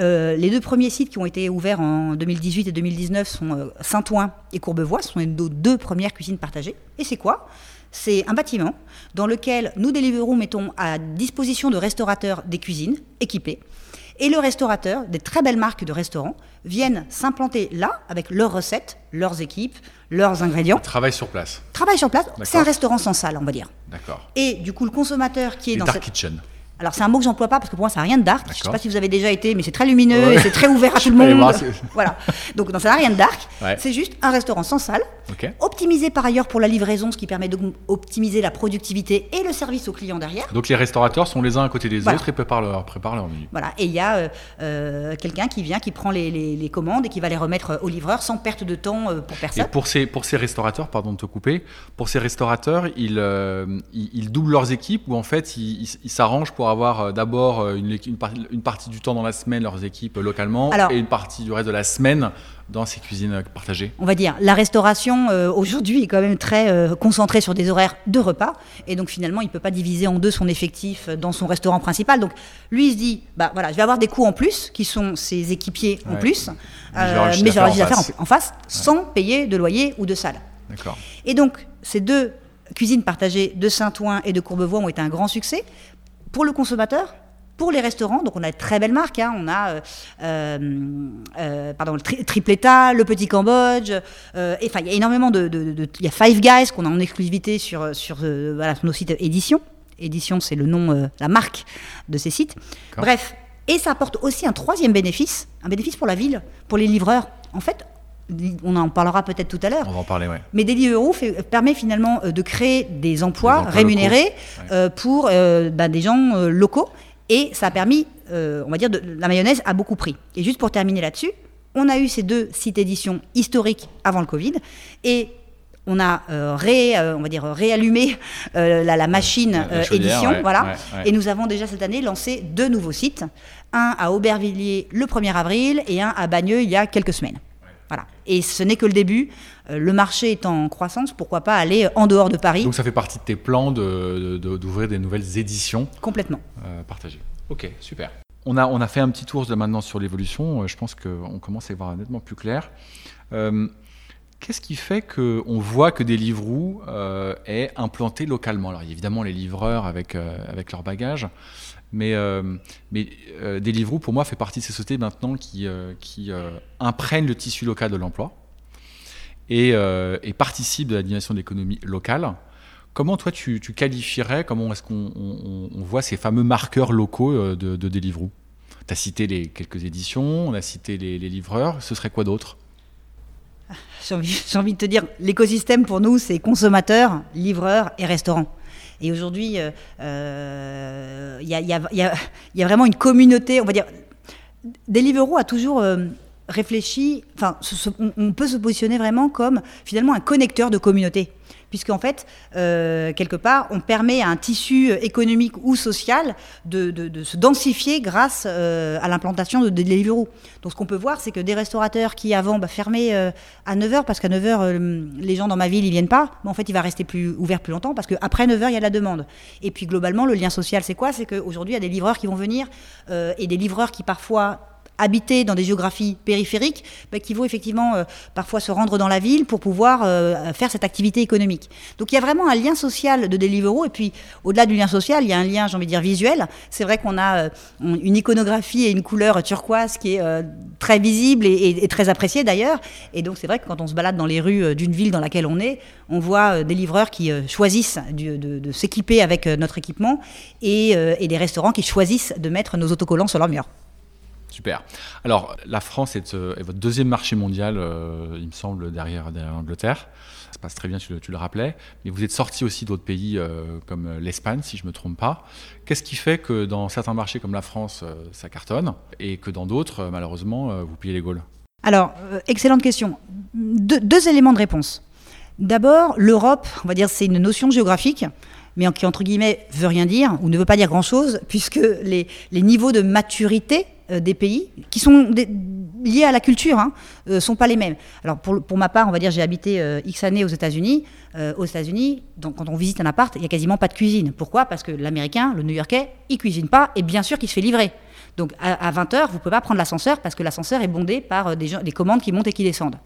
euh, les deux premiers sites qui ont été ouverts en 2018 et 2019 sont euh, Saint-Ouen et Courbevoie, ce sont les deux premières cuisines partagées. Et c'est quoi? C'est un bâtiment dans lequel nous, Deliveroo, mettons à disposition de restaurateurs des cuisines équipées et le restaurateur, des très belles marques de restaurants, viennent s'implanter là avec leurs recettes, leurs équipes, leurs ingrédients.
Travail sur place.
Travail sur place. C'est un restaurant sans salle, on va dire.
D'accord.
Et du coup, le consommateur qui est dans
dark kitchen.
Alors c'est un mot que j'emploie pas parce que pour moi ça n'a rien de dark. Je ne sais pas si vous avez déjà été, mais c'est très lumineux et c'est très ouvert à tout le monde. voilà. Donc non, ça n'a rien de dark. C'est juste un restaurant sans salle, optimisé par ailleurs pour la livraison, ce qui permet d'optimiser la productivité et le service aux clients derrière.
Donc les restaurateurs sont les uns à côté des autres et préparent leur, préparent leur menu.
Voilà. Et il y a euh, euh, quelqu'un qui vient, qui prend les, commandes et qui va les remettre au livreur sans perte de temps euh, pour personne.
Et pour ces, pour ces restaurateurs, pardon de te couper, pour ces restaurateurs, ils, ils, doublent leurs équipes ou en fait ils s'arrangent pour avoir d'abord euh, une, partie du temps dans la semaine leurs équipes localement et une partie du reste de la semaine dans ces cuisines partagées
On va dire, la restauration euh, aujourd'hui est quand même très euh, concentrée sur des horaires de repas et donc finalement il ne peut pas diviser en deux son effectif dans son restaurant principal. Donc lui il se dit, bah voilà, je vais avoir des coûts en plus qui sont ses équipiers en plus, mais je vais faire en, face sans payer de loyer ou de salle.
D'accord.
Et donc ces deux cuisines partagées de Saint-Ouen et de Courbevoie ont été un grand succès pour le consommateur pour les restaurants, donc on a de très belles marques. Hein. On a euh, euh, euh, pardon, le Tripleta, le Petit Cambodge. enfin, il y a énormément de. Il y a Five Guys qu'on a en exclusivité sur, sur, voilà, nos sites édition. Édition, c'est le nom, la marque de ces sites. Bref. Et ça apporte aussi un troisième bénéfice, un bénéfice pour la ville, pour les livreurs. En fait, on en parlera peut-être tout à l'heure.
On va en parler, ouais.
Mais Deliveroo fait, permet finalement euh, de créer des emplois, rémunérés euh, pour euh, bah, des gens locaux. Et ça a permis, on va dire, de, la mayonnaise a beaucoup pris. Et juste pour terminer là-dessus, on a eu ces deux sites éditions historiques avant le Covid. Et on a ré, on va dire réallumé la, machine édition, voilà. Et nous avons déjà cette année lancé deux nouveaux sites, un à Aubervilliers le 1er avril et un à Bagneux il y a quelques semaines. Voilà. Et ce n'est que le début. Euh, le marché est en croissance, pourquoi pas aller en dehors de Paris
Donc ça fait partie de tes plans d'ouvrir des nouvelles éditions
Complètement.
Euh, partagées. Ok, super. On a, on a fait un petit tour de maintenant sur l'évolution. Euh, je pense qu'on commence à y voir nettement plus clair. Qu'est-ce qui fait qu'on voit que Deliveroo euh, est implanté localement? Alors, évidemment, les livreurs avec, avec leur bagage, mais, euh, mais euh, Deliveroo, pour moi, fait partie de ces sociétés maintenant qui, euh, qui imprègnent le tissu local de l'emploi et, et participent de l'animation de l'économie locale. Comment toi tu, qualifierais, comment est-ce qu'on voit ces fameux marqueurs locaux de, de Deliveroo? Tu as cité les quelques éditions, on a cité les, livreurs, ce serait quoi d'autre?
J'ai envie, envie, de te dire, l'écosystème pour nous, c'est consommateurs, livreurs et restaurants. Et aujourd'hui, il y, a, vraiment une communauté, on va dire. Deliveroo a toujours euh, réfléchi, enfin, on, peut se positionner vraiment comme finalement un connecteur de communauté puisqu'en fait, euh, quelque part, on permet à un tissu économique ou social de, se densifier grâce euh, à l'implantation de Deliveroo. Donc ce qu'on peut voir, c'est que des restaurateurs qui avant bah, fermaient euh, à 9h, parce qu'à 9h, les gens dans ma ville, ils viennent pas, mais en fait, il va rester plus ouvert plus longtemps, parce qu'après 9h, il y a de la demande. Et puis globalement, le lien social, c'est quoi? C'est qu'aujourd'hui, il y a des livreurs qui vont venir, et des livreurs qui parfois habiter dans des géographies périphériques, bah, qui vont effectivement euh, parfois se rendre dans la ville pour pouvoir euh, faire cette activité économique. Donc il y a vraiment un lien social de Deliveroo, et puis au-delà du lien social, il y a un lien, j'ai envie de dire, visuel. C'est vrai qu'on a euh, une iconographie et une couleur turquoise qui est très visible et, très appréciée d'ailleurs, et donc c'est vrai que quand on se balade dans les rues d'une ville dans laquelle on est, on voit des livreurs qui choisissent de, s'équiper avec notre équipement et des restaurants qui choisissent de mettre nos autocollants sur leur mur.
Super. Alors, la France est, euh, votre deuxième marché mondial, euh, il me semble, derrière, l'Angleterre. Ça se passe très bien, tu le, rappelais. Mais vous êtes sorti aussi d'autres pays euh, comme l'Espagne, si je ne me trompe pas. Qu'est-ce qui fait que dans certains marchés comme la France, ça cartonne et que dans d'autres, malheureusement, vous pliez les Gaules?
Alors, excellente question. deux éléments de réponse. D'abord, l'Europe, on va dire, c'est une notion géographique mais qui, entre guillemets, veut rien dire ou ne veut pas dire grand-chose, puisque les, niveaux de maturité des pays, qui sont liés à la culture, hein, euh, sont pas les mêmes. Alors pour, pour ma part, on va dire, j'ai habité euh, X années aux États-Unis. aux États-Unis, quand on visite un appart, il y a quasiment pas de cuisine. Pourquoi? Parce que l'Américain, le New-Yorkais, il cuisine pas, et bien sûr qu'il se fait livrer. Donc à, 20h, vous ne pouvez pas prendre l'ascenseur parce que l'ascenseur est bondé par des, des commandes qui montent et qui descendent.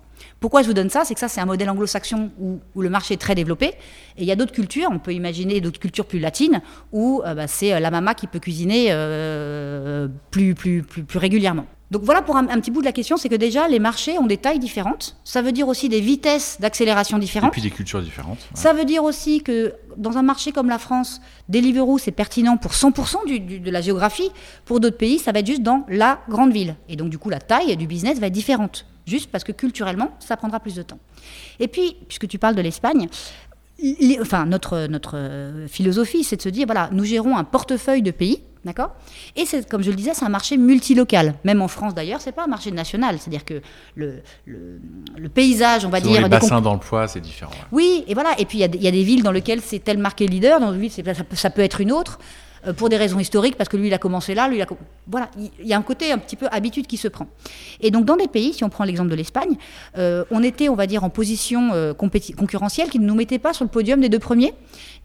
Pourquoi je vous donne ça? C'est que ça, c'est un modèle anglo-saxon où, le marché est très développé. Et il y a d'autres cultures, on peut imaginer d'autres cultures plus latines, où euh, bah, c'est euh, la mama qui peut cuisiner euh, plus, plus, plus, plus régulièrement. Donc voilà pour un, petit bout de la question, c'est que déjà les marchés ont des tailles différentes. Ça veut dire aussi des vitesses d'accélération différentes.
Et puis des cultures différentes.
Ça veut dire aussi que dans un marché comme la France, Deliveroo c'est pertinent pour 100% de la géographie. Pour d'autres pays, ça va être juste dans la grande ville. Et donc du coup la taille du business va être différente juste parce que culturellement, ça prendra plus de temps. Et puis, puisque tu parles de l'Espagne, enfin, notre, notre euh, philosophie, c'est de se dire, voilà, nous gérons un portefeuille de pays, d'accord Et c'est, comme je le disais, c'est un marché multilocal. Même en France, d'ailleurs, c'est pas un marché national. C'est-à-dire que le, le, paysage, on va dire...
Les bassins d'emploi, c'est différent.
Oui, et voilà. Et puis, il y, y, a des villes dans lesquelles c'est tel marqué leader, dans une ville, ça, ça peut être une autre. Euh, pour des raisons historiques, parce que lui, il a commencé là, lui, il a... Voilà, il y a un côté un petit peu habitude qui se prend. Et donc, dans des pays, si on prend l'exemple de l'Espagne, euh, on était, on va dire, en position euh, concurrentielle qui ne nous mettait pas sur le podium des deux premiers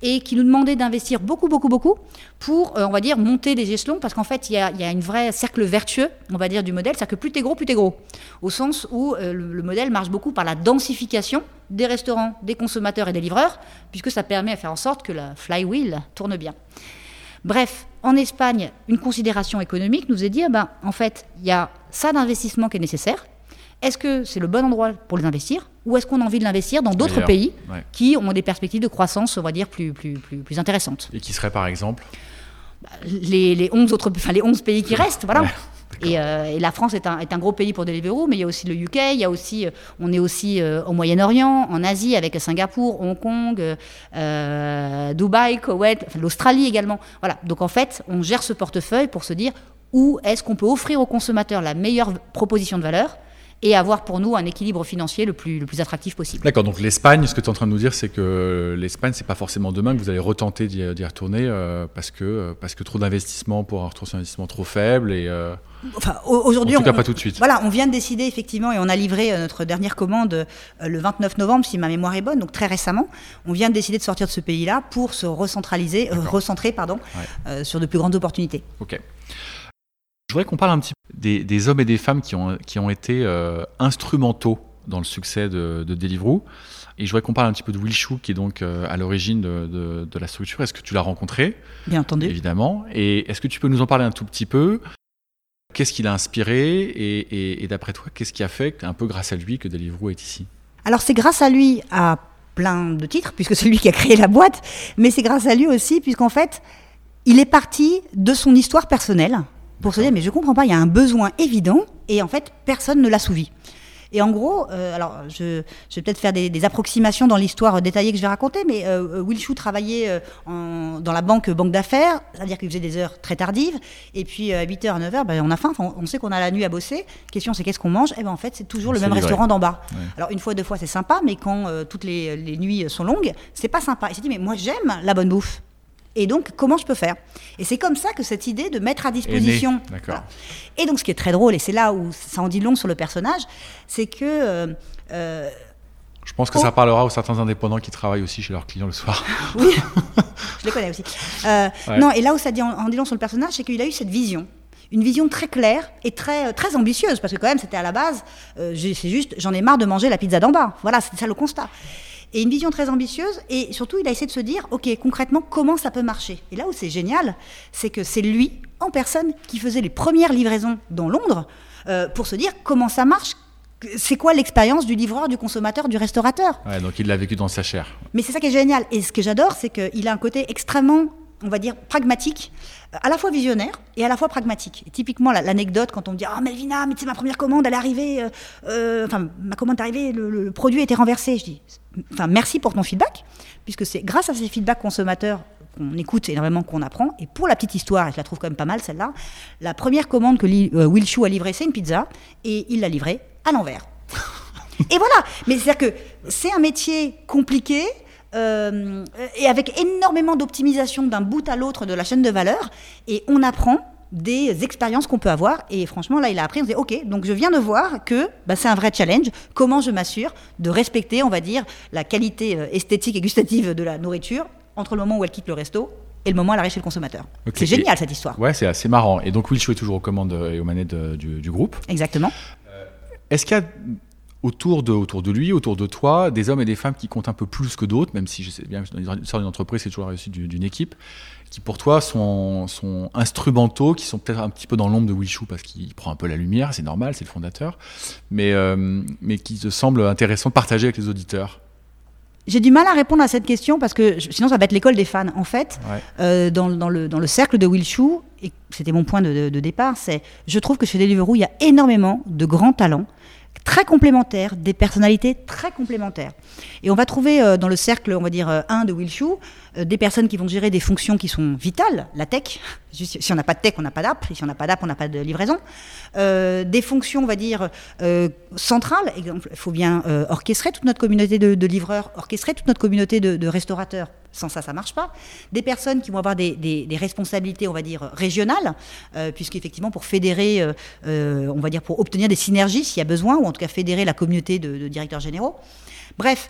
et qui nous demandait d'investir beaucoup, beaucoup, beaucoup pour, on va dire, monter des échelons, parce qu'en fait, il y a, y a une vraie cercle vertueux, on va dire, du modèle, c'est-à-dire que plus t'es gros, plus t'es gros, au sens où le, le modèle marche beaucoup par la densification des restaurants, des consommateurs et des livreurs, puisque ça permet à faire en sorte que la flywheel tourne bien. Bref, en Espagne, une considération économique nous est dit, ben, en fait, il y a ça d'investissement qui est nécessaire. Est-ce que c'est le bon endroit pour les investir ou est-ce qu'on a envie de l'investir dans d'autres pays qui ont des perspectives de croissance, on va dire, plus, plus, plus, plus intéressantes?
Et qui seraient par exemple?
Les, les, 11 autres, enfin, les 11 pays qui restent, voilà. Et, euh, et, la France est un, est un, gros pays pour Deliveroo, mais il y a aussi le UK, il y a aussi, on est aussi euh, au Moyen-Orient, en Asie avec Singapour, Hong Kong, euh, Dubaï, Koweït, enfin, l'Australie également. Voilà. Donc en fait, on gère ce portefeuille pour se dire où est-ce qu'on peut offrir aux consommateurs la meilleure proposition de valeur et avoir pour nous un équilibre financier le plus, le plus attractif possible.
D'accord, donc l'Espagne, ce que tu es en train de nous dire, c'est que l'Espagne, c'est pas forcément demain que vous allez retenter d'y retourner euh, parce, que, parce que trop d'investissement pour un retour sur investissement trop faible et. Euh,
enfin, aujourd'hui,
en tout cas, pas tout de suite.
Voilà, on vient de décider effectivement et on a livré euh, notre dernière commande le 29 novembre, si ma mémoire est bonne, donc très récemment. On vient de décider de sortir de ce pays-là pour se recentraliser, recentrer pardon, ouais. sur de plus grandes opportunités.
Ok. Je voudrais qu'on parle un petit peu des, des, hommes et des femmes qui ont, qui ont été euh, instrumentaux dans le succès de, de Deliveroo. Et je voudrais qu'on parle un petit peu de Will Chou, qui est donc euh, à l'origine de, de, de, la structure. Est-ce que tu l'as rencontré?
Bien entendu.
Évidemment. Et est-ce que tu peux nous en parler un tout petit peu? Qu'est-ce qui l'a inspiré? Et, et, et d'après toi, qu'est-ce qui a fait, un peu grâce à lui, que Deliveroo est ici?
Alors, c'est grâce à lui à plein de titres, puisque c'est lui qui a créé la boîte, mais c'est grâce à lui aussi, puisqu'en fait, il est parti de son histoire personnelle pour se dire mais je comprends pas, il y a un besoin évident et en fait personne ne l'assouvi. Et en gros, euh, alors je, je, vais peut-être faire des, des, approximations dans l'histoire détaillée que je vais raconter, mais euh, Will Chou travaillait euh, en, dans la banque banque d'affaires, c'est-à-dire qu'il faisait des heures très tardives, et puis à 8h, 9h, ben, on a faim, enfin, on sait qu'on a la nuit à bosser. Question c'est qu'est-ce qu'on mange? Et ben en fait c'est toujours le même livré. restaurant d'en bas. Ouais. Alors une fois, deux fois c'est sympa, mais quand toutes les, les nuits sont longues, c'est pas sympa. Il s'est dit mais moi j'aime la bonne bouffe. Et donc, comment je peux faire? Et c'est comme ça que cette idée de mettre à disposition.
Voilà.
Et donc, ce qui est très drôle, et c'est là où ça en dit long sur le personnage, c'est que. Euh, euh,
je pense que ça parlera aux certains indépendants qui travaillent aussi chez leurs clients le soir.
oui, je les connais aussi. Euh, ouais. Non, et là où ça dit en, en dit long sur le personnage, c'est qu'il a eu cette vision une vision très claire et très, très ambitieuse, parce que quand même, c'était à la base, euh, c'est juste, j'en ai marre de manger la pizza d'en bas. Voilà, c'était ça le constat et une vision très ambitieuse. Et surtout, il a essayé de se dire, OK, concrètement, comment ça peut marcher Et là où c'est génial, c'est que c'est lui, en personne, qui faisait les premières livraisons dans Londres euh, pour se dire comment ça marche. C'est quoi l'expérience du livreur, du consommateur, du restaurateur
ouais, Donc il l'a vécu dans sa chair.
Mais c'est ça qui est génial. Et ce que j'adore, c'est qu'il a un côté extrêmement on va dire, pragmatique, à la fois visionnaire et à la fois pragmatique. Et typiquement, l'anecdote, quand on me dit Ah, oh, Melvina, mais c'est ma première commande, elle est arrivée, euh, euh, enfin, ma commande est arrivée, le, le, produit a été renversé. Je dis Enfin, merci pour ton feedback, puisque c'est grâce à ces feedbacks consommateurs qu'on écoute énormément, qu'on apprend. Et pour la petite histoire, et je la trouve quand même pas mal celle-là, la première commande que euh, Will Chou a livrée, c'est une pizza, et il l'a livrée à l'envers. et voilà Mais c'est-à-dire que c'est un métier compliqué, euh, et avec énormément d'optimisation d'un bout à l'autre de la chaîne de valeur. Et on apprend des expériences qu'on peut avoir. Et franchement, là, il a appris, on dit, OK, donc je viens de voir que bah, c'est un vrai challenge. Comment je m'assure de respecter, on va dire, la qualité euh, esthétique et gustative de la nourriture entre le moment où elle quitte le resto et le moment où elle arrive chez le consommateur. Okay. C'est génial, cette histoire.
Ouais, c'est assez marrant. Et donc, Will Chou est toujours aux commandes et aux manettes du, du groupe.
Exactement.
Euh, Est-ce qu'il y a autour de, autour de lui, autour de toi, des hommes et des femmes qui comptent un peu plus que d'autres, même si je sais bien que dans d'une entreprise, c'est toujours la réussite d'une équipe, qui pour toi sont, sont instrumentaux, qui sont peut-être un petit peu dans l'ombre de Will Chou parce qu'il prend un peu la lumière, c'est normal, c'est le fondateur, mais, euh, mais qui te semble intéressant de partager avec les auditeurs
j'ai du mal à répondre à cette question parce que sinon ça va être l'école des fans. En fait, ouais. euh, dans, dans, le, dans le cercle de Will Chou, et c'était mon point de, de, de départ, c'est je trouve que chez Deliveroo, il y a énormément de grands talents très complémentaires, des personnalités très complémentaires. Et on va trouver euh, dans le cercle, on va dire, euh, 1 de Will Chou, euh, des personnes qui vont gérer des fonctions qui sont vitales, la tech. Si on n'a pas de tech, on n'a pas d'app. Si on n'a pas d'app, on n'a pas de livraison. Euh, des fonctions, on va dire, euh, centrales. Exemple, il faut bien orchestrer toute notre communauté de, de, livreurs, orchestrer toute notre communauté de, de restaurateurs. Sans ça, ça marche pas. Des personnes qui vont avoir des, responsabilités, on va dire, régionales, euh, puisqu'effectivement, pour fédérer, euh, on va dire, pour obtenir des synergies s'il y a besoin, ou en tout cas fédérer la communauté de, directeurs généraux. Bref,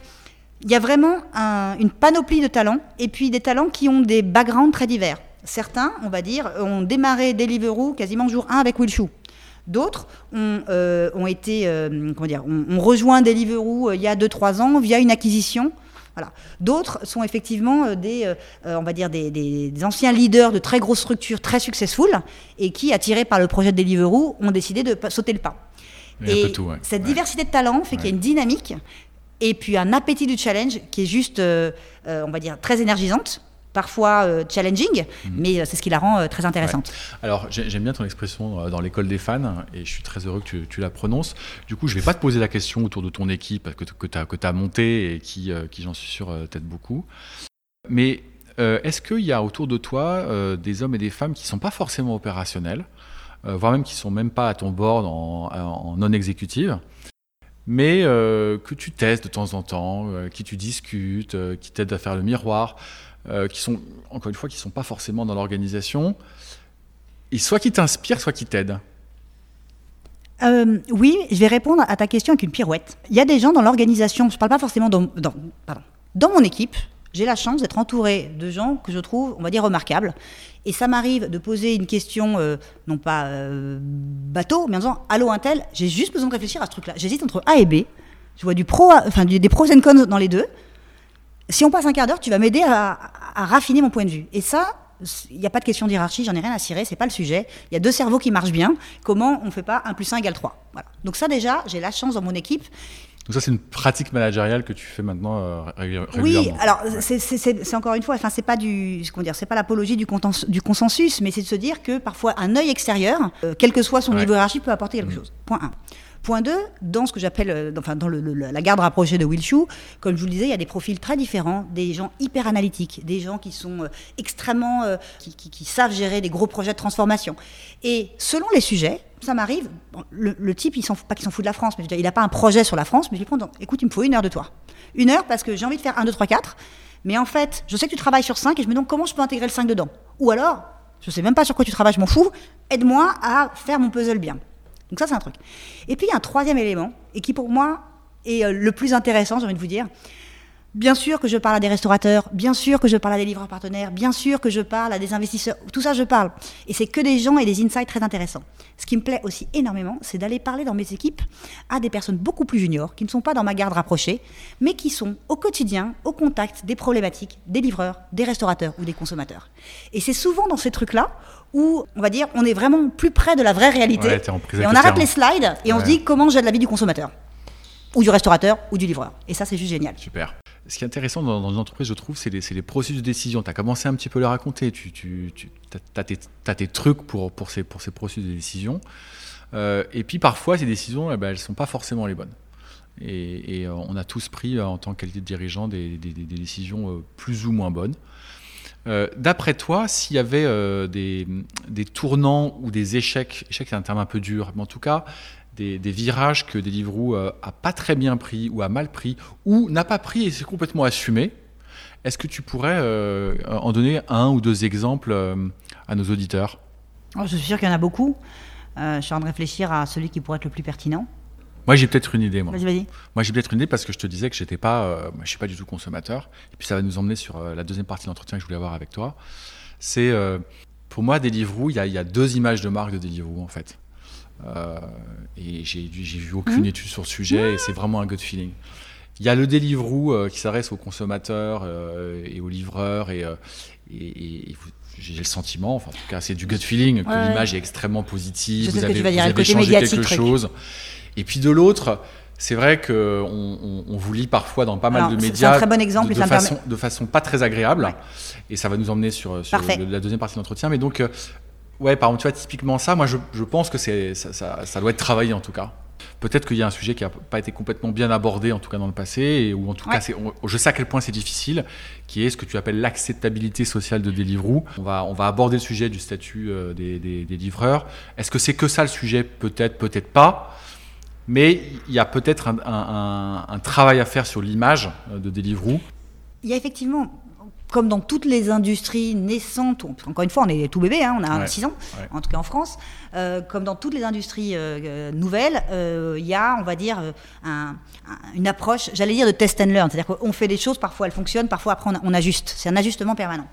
il y a vraiment un, une panoplie de talents, et puis des talents qui ont des backgrounds très divers. Certains, on va dire, ont démarré Deliveroo quasiment jour 1 avec Will. D'autres ont, euh, été, euh, comment dire, ont, rejoint Deliveroo euh, il y a 2-3 ans via une acquisition. Voilà. D'autres sont effectivement euh, des, euh, on va dire des, des, des, anciens leaders de très grosses structures, très successful, et qui, attirés par le projet de Deliveroo, ont décidé de sauter le pas.
Et, tout, ouais.
cette
ouais.
diversité de talents fait ouais. qu'il y a une dynamique et puis un appétit du challenge qui est juste, euh, on va dire, très énergisante parfois challenging, mmh. mais c'est ce qui la rend très intéressante.
Alors j'aime bien ton expression dans l'école des fans et je suis très heureux que tu, la prononces. Du coup, je ne vais pas te poser la question autour de ton équipe que, que tu as, as montée et qui, qui j'en suis sûr, t'aide beaucoup. Mais est-ce qu'il y a autour de toi des hommes et des femmes qui ne sont pas forcément opérationnels euh, voire même qui sont même pas à ton board en, non exécutive, mais euh, que tu testes de temps en temps, euh, qui tu discutes, qui t'aident à faire le miroir, qui sont, encore une fois, qui sont pas forcément dans l'organisation, et soit qui t'inspirent, soit qui t'aident.
oui, je vais répondre à ta question avec une pirouette. Il y a des gens dans l'organisation, je ne parle pas forcément dans, dans, pardon, dans mon équipe, j'ai la chance d'être entourée de gens que je trouve, on va dire, remarquables. Et ça m'arrive de poser une question, euh, non pas euh, bateau, mais en disant Allô, Intel, j'ai juste besoin de réfléchir à ce truc-là. J'hésite entre A et B. Je vois du pro, enfin, des pros et cons dans les deux. Si on passe un quart d'heure, tu vas m'aider à, raffiner mon point de vue. Et ça, il n'y a pas de question d'hierarchie, j'en ai rien à cirer, c'est pas le sujet. Il y a deux cerveaux qui marchent bien. Comment on ne fait pas 1 plus 1 égale 3 voilà. Donc ça déjà, j'ai la chance dans mon équipe
donc ça, c'est une pratique managériale que tu fais maintenant euh, régulièrement.
Oui, alors c'est encore une fois, enfin c'est pas du, comment dire, c'est pas l'apologie du, du, consensus, mais c'est de se dire que parfois un œil extérieur, euh, quel que soit son niveau hiérarchique, peut apporter quelque mm. chose. Point 1. Point 2, dans ce que j'appelle, euh, enfin dans la garde rapprochée de Will comme je vous le disais, il y a des profils très différents, des gens hyper analytiques, des gens qui sont extrêmement, qui, qui, savent gérer des gros projets de transformation. Et selon les sujets, ça m'arrive, le, type, il s'en pas qu'il s'en fout de la France, mais il n'a pas un projet sur la France, mais je lui prends, écoute, il me faut une heure de toi. Une heure parce que j'ai envie de faire 1, 2, 3, 4, mais en fait, je sais que tu travailles sur 5 et je me demande comment je peux intégrer le 5 dedans. Ou alors, je sais même pas sur quoi tu travailles, je m'en fous, aide-moi à faire mon puzzle bien. Donc ça, c'est un truc. Et puis, il y a un troisième élément, et qui pour moi est euh, le plus intéressant, j'ai envie de vous dire, Bien sûr que je parle à des restaurateurs, bien sûr que je parle à des livreurs partenaires, bien sûr que je parle à des investisseurs, tout ça je parle. Et c'est que des gens et des insights très intéressants. Ce qui me plaît aussi énormément, c'est d'aller parler dans mes équipes à des personnes beaucoup plus juniors, qui ne sont pas dans ma garde rapprochée, mais qui sont au quotidien au contact des problématiques des livreurs, des restaurateurs ou des consommateurs. Et c'est souvent dans ces trucs-là où, on va dire, on est vraiment plus près de la vraie réalité. et on arrête les slides et on se dit comment j'aide la vie du consommateur ou du restaurateur ou du livreur. Et ça, c'est juste génial.
Super. Ce qui est intéressant dans, une entreprise, je trouve, c'est les, processus de décision. Tu as commencé un petit peu à le raconter. Tu, as, tes, trucs pour, ces, processus de décision. Euh, et puis parfois, ces décisions, eh ben, elles ne sont pas forcément les bonnes. Et, euh, on a tous pris, euh, en tant que qualité de dirigeant, des, des, décisions plus ou moins bonnes. D'après toi, s'il y avait des, des, tournants ou des échecs, échec c'est un terme un peu dur, mais en tout cas, des, virages que Deliveroo euh, a pas très bien pris ou a mal pris ou n'a pas pris et c'est complètement assumé. Est-ce que tu pourrais euh, en donner un ou deux exemples euh, à nos auditeurs?
Oh, Je suis sûr qu'il y en a beaucoup. je suis en train de réfléchir à celui qui pourrait être le plus pertinent.
Moi, j'ai peut-être une idée. Moi,
vas-y, vas-y.
Moi, j'ai peut-être une idée parce que je te disais que j'étais pas, je suis pas du tout consommateur. Et puis, ça va nous emmener sur la deuxième partie de l'entretien que je voulais avoir avec toi. C'est, pour moi, Deliveroo, il y, il y, a deux images de marque de Deliveroo en fait. Euh, et j'ai vu aucune mmh. étude sur le sujet et c'est vraiment un gut feeling. Il y a le Deliveroo euh, qui s'adresse aux consommateurs euh, et aux livreurs et, j'ai le sentiment, enfin en tout cas c'est du gut feeling, que l'image est extrêmement positive, vous avez, vous avez changé quelque chose. Et puis de l'autre, c'est vrai qu'on on, vous lit parfois dans pas mal de médias.
un très bon exemple
de, façon, de façon pas très agréable. Et ça va nous emmener sur, sur la deuxième partie de l'entretien. Mais donc, Ouais, par exemple, tu vois, typiquement ça, moi je, je pense que c'est, ça, ça, ça, doit être travaillé en tout cas. Peut-être qu'il y a un sujet qui n'a pas été complètement bien abordé, en tout cas dans le passé, et, ou en tout cas, je sais à quel point c'est difficile, qui est ce que tu appelles l'acceptabilité sociale de Deliveroo. On va, on va aborder le sujet du statut euh, des, des, des, livreurs. Est-ce que c'est que ça le sujet? Peut-être, peut-être pas. Mais il y a peut-être un, un, un, travail à faire sur l'image euh, de Deliveroo.
Il y a effectivement comme dans toutes les industries naissantes, encore une fois, on est tout bébé, hein, on a 6 ans, en tout cas en France, euh, comme dans toutes les industries euh, euh, nouvelles, il y a, on va dire, une approche, j'allais dire de test and learn, c'est-à-dire qu'on fait des choses, parfois elles fonctionnent, parfois après on ajuste, c'est un ajustement permanent.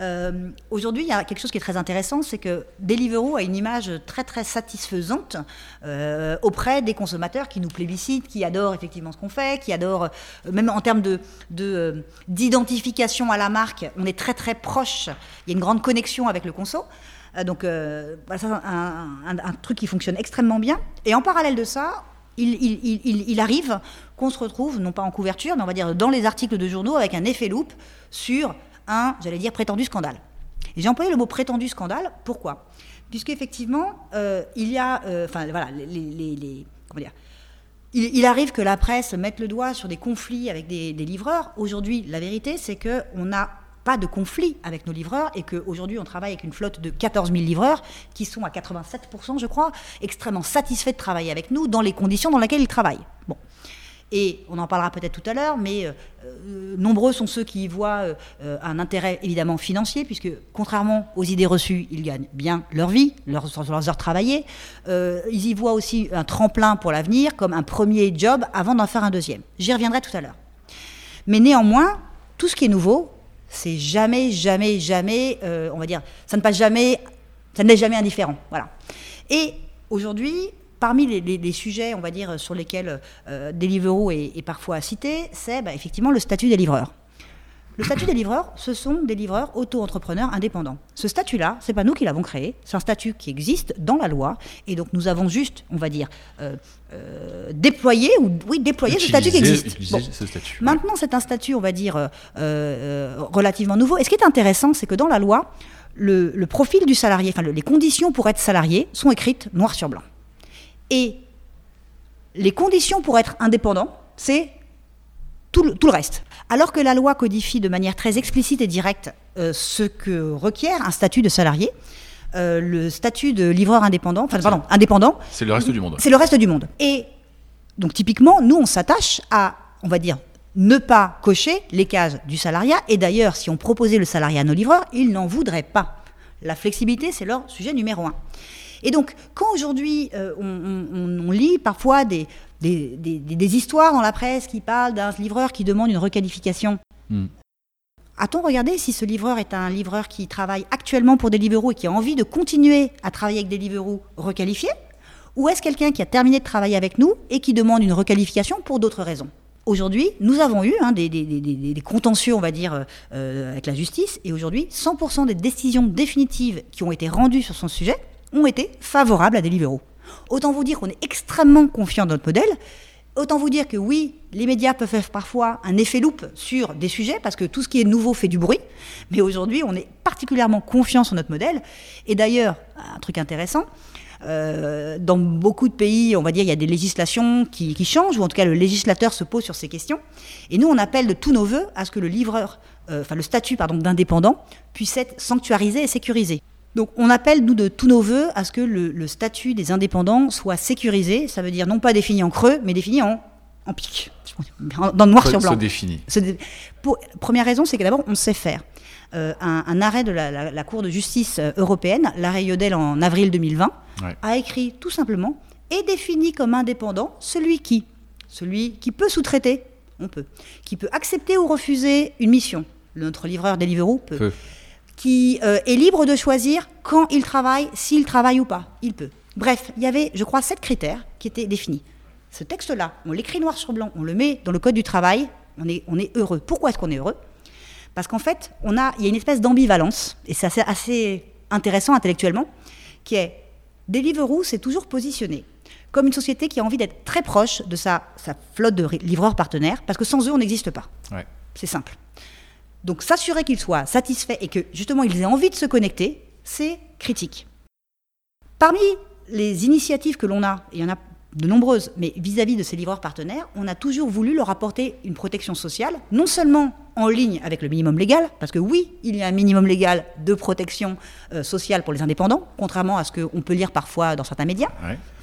Euh, aujourd'hui, il y a quelque chose qui est très intéressant, c'est que Deliveroo a une image très très satisfaisante euh, auprès des consommateurs qui nous plébiscitent, qui adorent effectivement ce qu'on fait, qui adorent, euh, même en termes de, d'identification à la marque, on est très très proche, il y a une grande connexion avec le conso. donc, voilà, c'est un, truc qui fonctionne extrêmement bien. Et en parallèle de ça, il, il, il, arrive qu'on se retrouve, non pas en couverture, mais on va dire dans les articles de journaux, avec un effet loop sur un, j'allais dire, prétendu scandale. Et j'ai employé le mot prétendu scandale, pourquoi? Puisqu'effectivement, euh, il y a, euh, enfin voilà, les, comment dire, il, arrive que la presse mette le doigt sur des conflits avec des, des livreurs. Aujourd'hui, la vérité, c'est qu'on n'a pas de conflit avec nos livreurs et qu'aujourd'hui, on travaille avec une flotte de 14 000 livreurs qui sont à 87%, je crois, extrêmement satisfaits de travailler avec nous dans les conditions dans lesquelles ils travaillent. Bon. Et on en parlera peut-être tout à l'heure, mais euh, euh, nombreux sont ceux qui y voient euh, un intérêt évidemment financier, puisque contrairement aux idées reçues, ils gagnent bien leur vie, leurs, heures travaillées. ils y voient aussi un tremplin pour l'avenir, comme un premier job avant d'en faire un deuxième. J'y reviendrai tout à l'heure. Mais néanmoins, tout ce qui est nouveau, c'est jamais, jamais, jamais, on va dire, ça ne passe jamais, ça n'est jamais indifférent. Voilà. Et aujourd'hui, parmi les, sujets, on va dire, sur lesquels euh, Deliveroo est, parfois cité, c'est bah, effectivement le statut des livreurs. Le statut des livreurs, ce sont des livreurs auto-entrepreneurs indépendants. Ce statut-là, c'est pas nous qui l'avons créé, c'est un statut qui existe dans la loi, et donc nous avons juste, on va dire, euh, euh, déployé ou oui déployé ce statut qui existe. Maintenant, c'est un statut, on va dire, relativement nouveau. Et ce qui est intéressant, c'est que dans la loi, le, profil du salarié, enfin les conditions pour être salarié, sont écrites noir sur blanc. Et les conditions pour être indépendant, c'est tout le, reste. Alors que la loi codifie de manière très explicite et directe euh, ce que requiert un statut de salarié, euh, le statut de livreur indépendant, enfin pardon, indépendant.
C'est le reste du monde.
C'est le reste du monde. Et donc typiquement, nous, on s'attache à, on va dire, ne pas cocher les cases du salariat. Et d'ailleurs, si on proposait le salariat à nos livreurs, ils n'en voudraient pas. La flexibilité, c'est leur sujet numéro un. Et donc, quand aujourd'hui euh, on, lit parfois des, des, histoires dans la presse qui parlent d'un livreur qui demande une requalification, hmm. a-t-on regardé si ce livreur est un livreur qui travaille actuellement pour Deliveroo et qui a envie de continuer à travailler avec Deliveroo requalifié? Ou est-ce quelqu'un qui a terminé de travailler avec nous et qui demande une requalification pour d'autres raisons? Aujourd'hui, nous avons eu hein, des, contentieux, on va dire, euh, avec la justice, et aujourd'hui, 100% des décisions définitives qui ont été rendues sur son sujet ont été favorables à Deliveroo. Autant vous dire qu'on est extrêmement confiant dans notre modèle. Autant vous dire que oui, les médias peuvent faire parfois un effet loupe sur des sujets, parce que tout ce qui est nouveau fait du bruit. Mais aujourd'hui, on est particulièrement confiant sur notre modèle. Et d'ailleurs, un truc intéressant, euh, dans beaucoup de pays, on va dire, il y a des législations qui, changent, ou en tout cas le législateur se pose sur ces questions. Et nous, on appelle de tous nos voeux à ce que le livreur, euh, enfin le statut pardon d'indépendant puisse être sanctuarisé et sécurisé. Donc on appelle, nous, de tous nos voeux à ce que le, statut des indépendants soit sécurisé. Ça veut dire non pas défini en creux, mais défini en, en pic, dans le noir sur blanc.
Se définit.
Pour, première raison, c'est que d'abord, on sait faire. Euh, un, arrêt de la, Cour de justice euh, européenne, l'arrêt Yodel en avril 2020, a écrit tout simplement et défini comme indépendant celui qui, celui qui peut sous-traiter, on peut, qui peut accepter ou refuser une mission. Notre livreur Deliveroo peut. peut qui euh, est libre de choisir quand il travaille, s'il travaille ou pas. Il peut. Bref, il y avait, je crois, sept critères qui étaient définis. Ce texte-là, on l'écrit noir sur blanc, on le met dans le code du travail, on est, on est heureux. Pourquoi est-ce qu'on est heureux? Parce qu'en fait, on a, il y a une espèce d'ambivalence, et c'est assez, assez, intéressant intellectuellement, qui est Deliveroo s'est toujours positionné comme une société qui a envie d'être très proche de sa, sa flotte de livreurs partenaires, parce que sans eux, on n'existe pas. C'est simple. Donc s'assurer qu'ils soient satisfaits et que justement ils aient envie de se connecter, c'est critique. Parmi les initiatives que l'on a, il y en a de nombreuses, mais vis-à-vis de ces livreurs partenaires, on a toujours voulu leur apporter une protection sociale, non seulement en ligne avec le minimum légal, parce que oui, il y a un minimum légal de protection euh, sociale pour les indépendants, contrairement à ce qu'on peut lire parfois dans certains médias.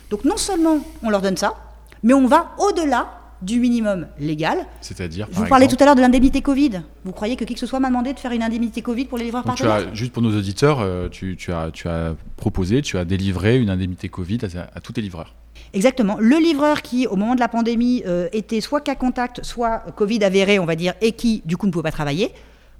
Donc non seulement on leur donne ça, mais on va au-delà du minimum légal.
C'est-à-dire
Je vous parlais tout à l'heure de l'indemnité Covid. Vous croyez que qui que ce soit m'a demandé de faire une indemnité Covid pour les livreurs partenaires
Juste pour nos auditeurs, euh, tu, as, tu, as, proposé, tu as délivré une indemnité Covid à, tous tes livreurs.
Exactement. Le livreur qui, au moment de la pandémie, euh, était soit cas contact, soit Covid avéré, on va dire, et qui, du coup, ne pouvait pas travailler,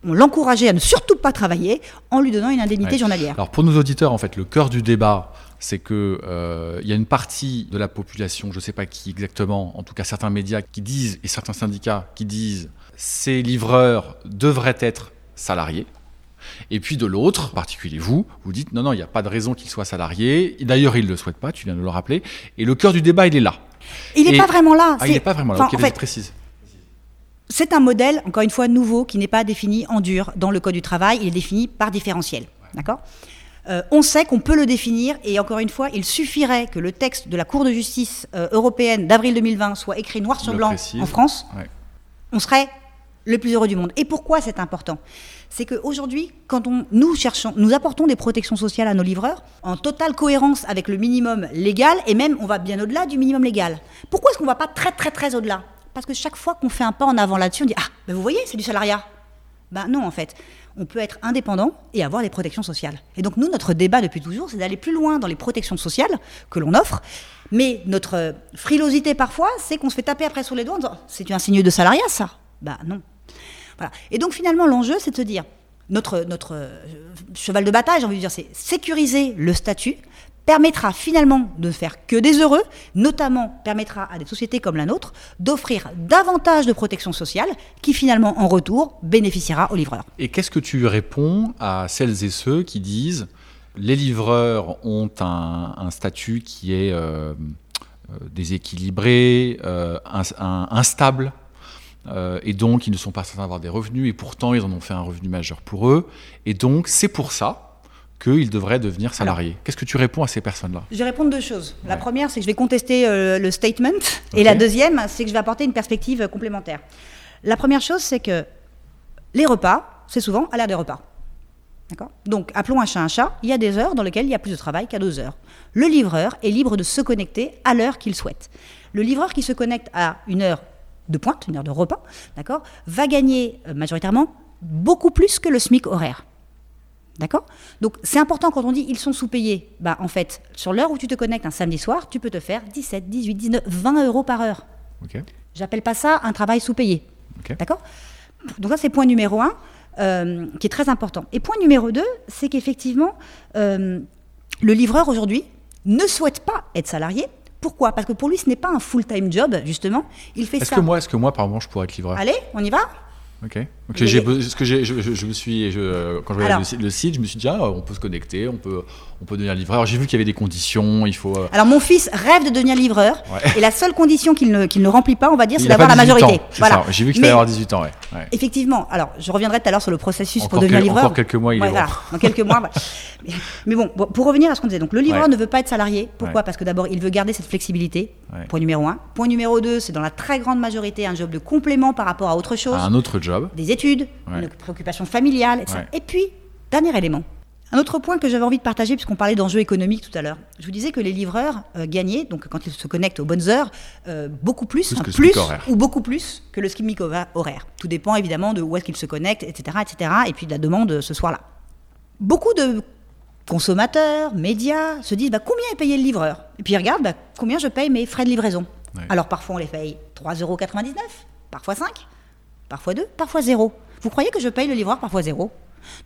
on l'encourageait à ne surtout pas travailler en lui donnant une indemnité journalière.
Alors pour nos auditeurs, en fait, le cœur du débat, c'est que euh, il y a une partie de la population, je ne sais pas qui exactement, en tout cas certains médias qui disent et certains syndicats qui disent ces livreurs devraient être salariés. Et puis de l'autre, en particulier vous, vous dites non, non, il n'y a pas de raison qu'ils soient salariés. D'ailleurs, ils ne le souhaitent pas, tu viens de le rappeler. Et le cœur du débat, il est là.
Il n'est pas vraiment là.
Ah, il n'est pas vraiment là, ok, précise.
c'est un modèle, encore une fois, nouveau, qui n'est pas défini en dur dans le Code du travail, il est défini par différentiel. D'accord? Euh, on sait qu'on peut le définir et encore une fois, il suffirait que le texte de la Cour de justice euh, européenne d'avril 2020 soit écrit noir sur blanc en France. On serait le plus heureux du monde. Et pourquoi c'est important? C'est qu'aujourd'hui, quand on, nous cherchons, nous apportons des protections sociales à nos livreurs en totale cohérence avec le minimum légal et même on va bien au-delà du minimum légal. Pourquoi est-ce qu'on ne va pas très très très au-delà? Parce que chaque fois qu'on fait un pas en avant là-dessus, on dit ah, ben vous voyez, c'est du salariat. Ben non, en fait on peut être indépendant et avoir des protections sociales. Et donc nous, notre débat depuis toujours, c'est d'aller plus loin dans les protections sociales que l'on offre. Mais notre frilosité parfois, c'est qu'on se fait taper après sur les doigts en disant c'est un signe de salariat, ça? Bah non. Voilà. Et donc finalement, l'enjeu, c'est de se dire notre, notre euh, cheval de bataille, j'ai envie de dire, c'est sécuriser le statut permettra finalement de faire que des heureux, notamment permettra à des sociétés comme la nôtre d'offrir davantage de protection sociale qui finalement en retour bénéficiera aux livreurs.
Et qu'est-ce que tu réponds à celles et ceux qui disent les livreurs ont un, statut qui est euh, euh, déséquilibré, euh, instable et donc ils ne sont pas certains d'avoir des revenus, et pourtant ils en ont fait un revenu majeur pour eux. Et donc c'est pour ça qu'ils devraient devenir salariés. Qu'est-ce que tu réponds à ces personnes-là?
Je vais répondre deux choses. La première, c'est que je vais contester euh, le statement. Et la deuxième, c'est que je vais apporter une perspective complémentaire. La première chose, c'est que les repas, c'est souvent à l'heure des repas. D'accord? Donc, appelons un chat un chat. Il y a des heures dans lesquelles il y a plus de travail qu'à deux heures. Le livreur est libre de se connecter à l'heure qu'il souhaite. Le livreur qui se connecte à une heure de pointe, une heure de repas, d'accord, va gagner euh, majoritairement beaucoup plus que le SMIC horaire. D'accord? Donc c'est important quand on dit ils sont sous-payés. Bah en fait, sur l'heure où tu te connectes un samedi soir, tu peux te faire 17, 18, 19, 20 euros par heure. Ok. J'appelle pas ça un travail sous-payé. D'accord? Donc ça c'est point numéro un, euh, qui est très important. Et point numéro deux, c'est qu'effectivement, euh, le livreur aujourd'hui ne souhaite pas être salarié. Pourquoi? Parce que pour lui, ce n'est pas un full-time job, justement. Il fait
est-ce Que moi, est-ce que moi, par exemple, je pourrais être livreur?
Allez, on y va?
Ok. Donc j'ai, ce que j'ai, je, je, me suis, je, quand je regardais le, site, je me suis dit ah, on peut se connecter, on peut, on peut devenir livreur. J'ai vu qu'il y avait des conditions, il faut. Euh,
Alors mon fils rêve de devenir livreur, et la seule condition qu'il ne, qu'il ne remplit pas, on va dire, c'est d'avoir la majorité.
Voilà. J'ai vu qu'il fallait avoir 18 ans, ouais.
Effectivement. Alors je reviendrai tout à l'heure sur le processus pour devenir livreur.
Encore quelques mois, il est
voilà. Dans quelques mois. Mais, bon, pour revenir à ce qu'on disait, donc le livreur ne veut pas être salarié. Pourquoi? Parce que d'abord, il veut garder cette flexibilité. Point numéro un. Point numéro deux, c'est dans la très grande majorité un job de complément par rapport à autre chose.
un autre job.
Des études, une préoccupation familiale, etc. Et puis, dernier élément. Un autre point que j'avais envie de partager, puisqu'on parlait d'enjeux économiques tout à l'heure. Je vous disais que les livreurs euh, gagnaient, donc quand ils se connectent aux bonnes heures, euh, beaucoup plus, plus, ou beaucoup plus que le SMIC horaire. Tout dépend évidemment de où est-ce qu'ils se connectent, etc., etc., et puis de la demande ce soir-là. Beaucoup de consommateurs, médias se disent bah, combien est payé le livreur? Et puis ils regardent bah, combien je paye mes frais de livraison? Alors parfois on les paye 3,99 euros, parfois 5, parfois 2, parfois 0. Vous croyez que je paye le livreur parfois 0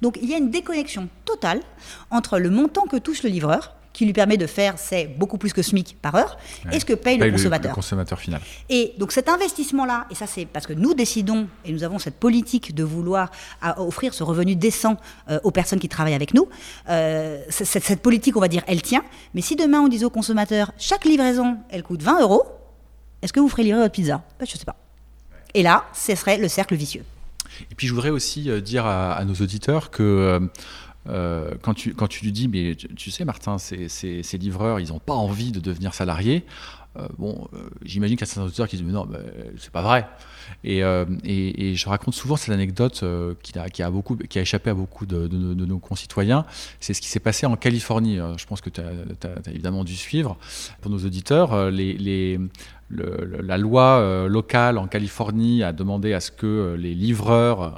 Donc il y a une déconnexion totale entre le montant que touche le livreur qui lui permet de faire, c'est beaucoup plus que SMIC par heure, et ce que paye, le consommateur.
Le, consommateur final.
Et donc cet investissement-là, et ça c'est parce que nous décidons, et nous avons cette politique de vouloir offrir ce revenu décent euh, aux personnes qui travaillent avec nous, euh, cette, politique, on va dire, elle tient, mais si demain on disait au consommateur, chaque livraison, elle coûte 20 euros, est-ce que vous ferez livrer votre pizza? Ben, Je ne sais pas. Et là, ce serait le cercle vicieux.
Et puis je voudrais aussi euh, dire à, nos auditeurs que euh, quand, tu, quand tu lui dis, mais tu, sais, Martin, ces, ces, livreurs, ils n'ont pas envie de devenir salariés. Euh, bon, euh, j'imagine qu'il y a certains auteurs qui disent, non, c'est pas vrai. Et, et, je raconte souvent cette anecdote qui, a, qui, a beaucoup, qui a échappé à beaucoup de, de, nos concitoyens. C'est ce qui s'est passé en Californie. je pense que tu as, évidemment dû suivre. Pour nos auditeurs, les, les la loi locale en Californie a demandé à ce que les livreurs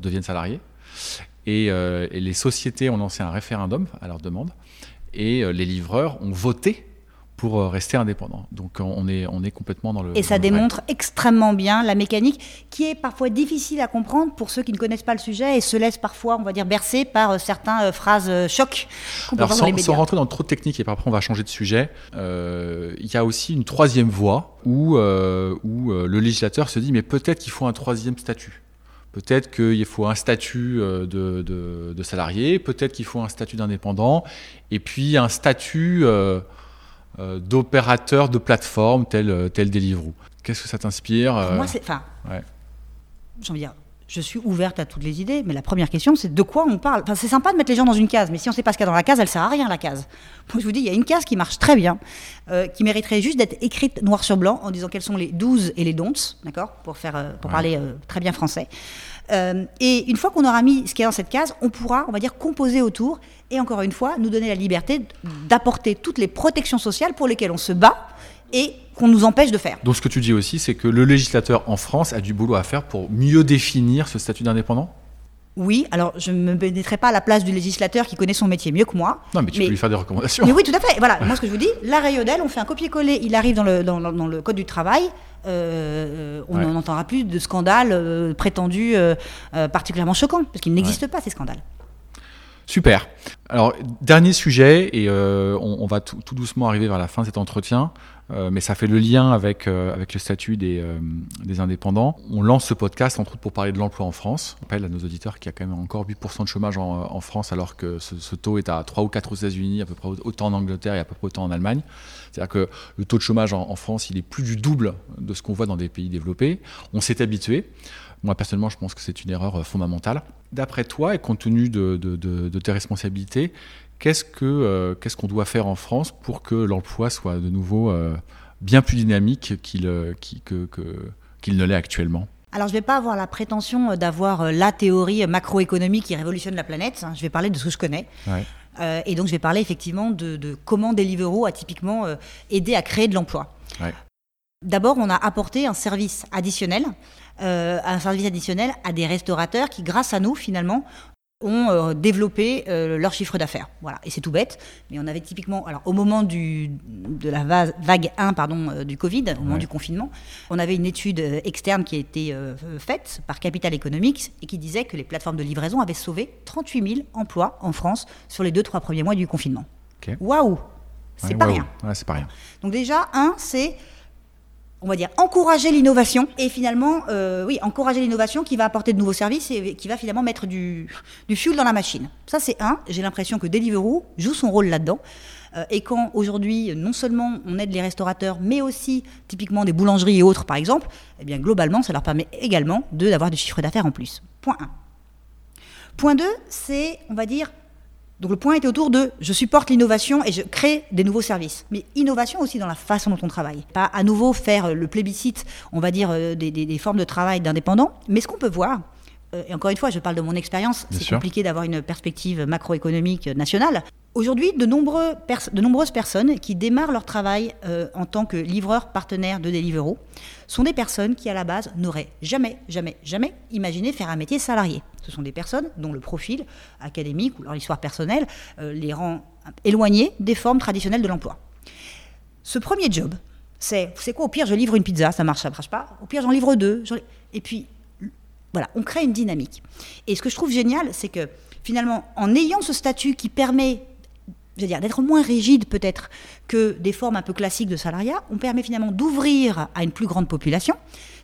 deviennent salariés. Euh, et, les sociétés ont lancé un référendum à leur demande. Et euh, les livreurs ont voté pour euh, rester indépendants. Donc on est, on est complètement dans le...
Et ça démontre extrêmement bien la mécanique qui est parfois difficile à comprendre pour ceux qui ne connaissent pas le sujet et se laissent parfois, on va dire, bercer par certaines phrases chocs.
Alors sans, sans, rentrer dans trop de techniques, et après on va changer de sujet, il y a aussi une troisième voie où, où le législateur se dit mais peut-être qu'il faut un troisième statut. Peut-être qu'il faut un statut euh, de, salarié, peut-être qu'il faut un statut d'indépendant, et puis un statut euh, euh, d'opérateur de plateforme tel, tel Deliveroo. Qu'est-ce que ça t'inspire
Moi, c'est. Enfin, j'ai envie de dire, je suis ouverte à toutes les idées, mais la première question, c'est de quoi on parle? Enfin, c'est sympa de mettre les gens dans une case, mais si on ne sait pas ce qu'il y a dans la case, elle sert à rien, la case. Moi, je vous dis, il y a une case qui marche très bien, euh, qui mériterait juste d'être écrite noir sur blanc en disant quels sont les 12 et les don'ts, d'accord? Pour, faire, euh, pour parler euh, très bien français. Et une fois qu'on aura mis ce qui est dans cette case, on pourra, on va dire, composer autour et encore une fois, nous donner la liberté d'apporter toutes les protections sociales pour lesquelles on se bat et qu'on nous empêche de faire.
Donc ce que tu dis aussi, c'est que le législateur en France a du boulot à faire pour mieux définir ce statut d'indépendant?
Oui, alors je ne me mettrai pas à la place du législateur qui connaît son métier mieux que moi.
Non, mais tu peux lui faire des recommandations.
Mais oui, tout à fait. Voilà, moi ce que je vous dis, l'arrêt Yodel, on fait un copier-coller, il arrive dans le, dans, le Code du travail, euh, on n'en entendra plus de scandales euh, prétendus euh, particulièrement choquants, parce qu'il n'existe pas ces scandales.
Super. Alors, dernier sujet, et on, va tout, doucement arriver vers la fin de cet entretien. Euh, mais ça fait le lien avec, euh, avec le statut des, euh, des, indépendants. On lance ce podcast, entre autres, pour parler de l'emploi en France. On rappelle à nos auditeurs qu'il y a quand même encore 8% de chômage en, France, alors que ce, taux est à 3 ou 4 aux États-Unis, à peu près autant en Angleterre et à peu près autant en Allemagne. C'est-à-dire que le taux de chômage en, France, il est plus du double de ce qu'on voit dans des pays développés. On s'est habitué. Moi, personnellement, je pense que c'est une erreur fondamentale. D'après toi, et compte tenu de, de tes responsabilités, Qu'est-ce qu'on euh, qu'on doit faire en France pour que l'emploi soit de nouveau euh, bien plus dynamique qu'il euh, ne l'est actuellement?
Alors, je ne vais pas avoir la prétention d'avoir la théorie macroéconomique qui révolutionne la planète. Hein. Je vais parler de ce que je connais. et donc, je vais parler effectivement de, comment Deliveroo a typiquement aidé à créer de l'emploi. D'abord, on a apporté un service additionnel, un service additionnel à des restaurateurs qui, grâce à nous, finalement, ont euh, développé euh, leur chiffre d'affaires. Voilà, et c'est tout bête, mais on avait typiquement, alors au moment du, de la vague 1 pardon, euh, du Covid, au moment du confinement, on avait une étude externe qui a été faite par Capital Economics et qui disait que les plateformes de livraison avaient sauvé 38 000 emplois en France sur les 2-3 premiers mois du confinement. Waouh C'est pas rien.
c'est pas rien.
Donc déjà, un, c'est on va dire, encourager l'innovation et finalement, euh, oui, encourager l'innovation qui va apporter de nouveaux services et qui va finalement mettre du, du fuel dans la machine. Ça, c'est un. J'ai l'impression que Deliveroo joue son rôle là-dedans. Euh, et quand aujourd'hui, non seulement on aide les restaurateurs, mais aussi typiquement des boulangeries et autres, par exemple, eh bien, globalement, ça leur permet également d'avoir du chiffre d'affaires en plus. Point 1. Point 2, c'est, on va dire, donc le point était autour de je supporte l'innovation et je crée des nouveaux services. Mais innovation aussi dans la façon dont on travaille. Pas à nouveau faire le plébiscite, on va dire, euh, des, formes de travail d'indépendants. Mais ce qu'on peut voir, et encore une fois, je parle de mon expérience, c'est compliqué d'avoir une perspective macroéconomique nationale. Aujourd'hui, de, de, nombreuses personnes qui démarrent leur travail euh, en tant que livreur partenaire de Deliveroo sont des personnes qui, à la base, n'auraient jamais, jamais, jamais imaginé faire un métier salarié. Ce sont des personnes dont le profil académique ou leur histoire personnelle euh, les rend éloignés des formes traditionnelles de l'emploi. Ce premier job, c'est, c'est quoi? Au pire, je livre une pizza, ça marche, ça marche pas. Au pire, j'en livre deux. Et puis, voilà, on crée une dynamique. Et ce que je trouve génial, c'est que finalement, en ayant ce statut qui permet dire, d'être moins rigide peut-être que des formes un peu classiques de salariat, on permet finalement d'ouvrir à une plus grande population.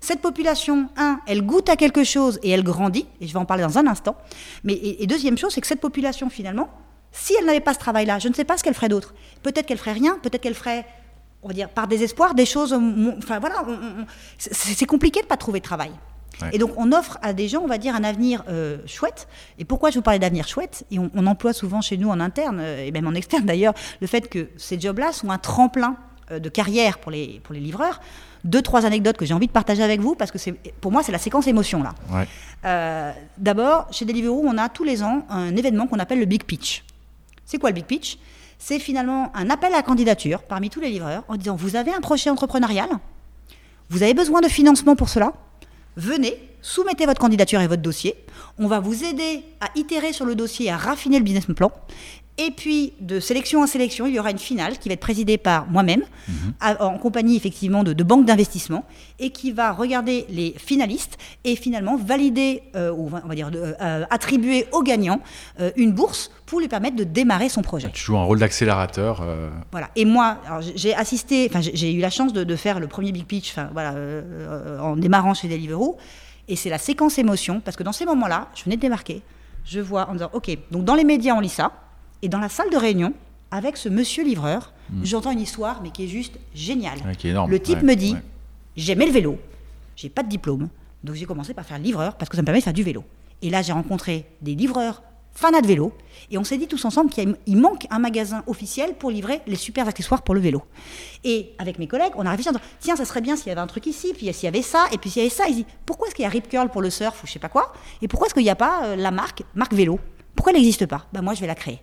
Cette population, un, elle goûte à quelque chose et elle grandit, et je vais en parler dans un instant. Mais et, deuxième chose, c'est que cette population finalement, si elle n'avait pas ce travail-là, je ne sais pas ce qu'elle ferait d'autre. Peut-être qu'elle ferait rien, peut-être qu'elle ferait on va dire, par désespoir, des choses. Enfin voilà, c'est compliqué de ne pas trouver de travail. Et donc, on offre à des gens, on va dire, un avenir euh, chouette. Et pourquoi je vous parlais d'avenir chouette Et on, emploie souvent chez nous en interne, euh, et même en externe d'ailleurs, le fait que ces jobs-là sont un tremplin euh, de carrière pour les, pour les livreurs. Deux, trois anecdotes que j'ai envie de partager avec vous, parce que pour moi, c'est la séquence émotion, là. D'abord, chez Deliveroo, on a tous les ans un événement qu'on appelle le Big Pitch. C'est quoi le Big Pitch? C'est finalement un appel à candidature parmi tous les livreurs en disant, vous avez un projet entrepreneurial Vous avez besoin de financement pour cela venez, soumettez votre candidature et votre dossier. On va vous aider à itérer sur le dossier, à raffiner le business plan. Et puis, de sélection en sélection, il y aura une finale qui va être présidée par moi-même, mhm. en compagnie effectivement de, banques d'investissement, et qui va regarder les finalistes et finalement valider, euh, ou on va dire euh, attribuer au gagnant euh, une bourse pour lui permettre de démarrer son projet.
Tu joues un rôle d'accélérateur.
Voilà. Et moi, j'ai assisté, enfin j'ai eu la chance de, faire le premier big pitch, voilà, en démarrant chez Deliveroo, et c'est la séquence émotion, parce que dans ces moments-là, je venais de démarquer, je vois en disant, ok, donc dans les médias on lit ça. Et dans la salle de réunion, avec ce monsieur livreur, hmm. j'entends une histoire, mais qui est juste géniale. le type me dit J'aimais le vélo, j'ai pas de diplôme, Donc j'ai commencé par faire livreur parce que ça me permet de faire du vélo. Et là, j'ai rencontré des livreurs fanat de vélo. Et on s'est dit tous ensemble qu'il manque un magasin officiel pour livrer les super accessoires pour le vélo. Et avec mes collègues, on a réfléchi en disant tiens, ça serait bien s'il y avait un truc ici, puis s'il y avait ça, et puis s'il y avait ça. Ils disent pourquoi est-ce qu'il y a Rip Curl pour le surf ou je sais pas quoi Et pourquoi est-ce qu'il n'y a pas euh, la marque, marque vélo? Pourquoi elle n'existe pas? Ben moi, je vais la créer.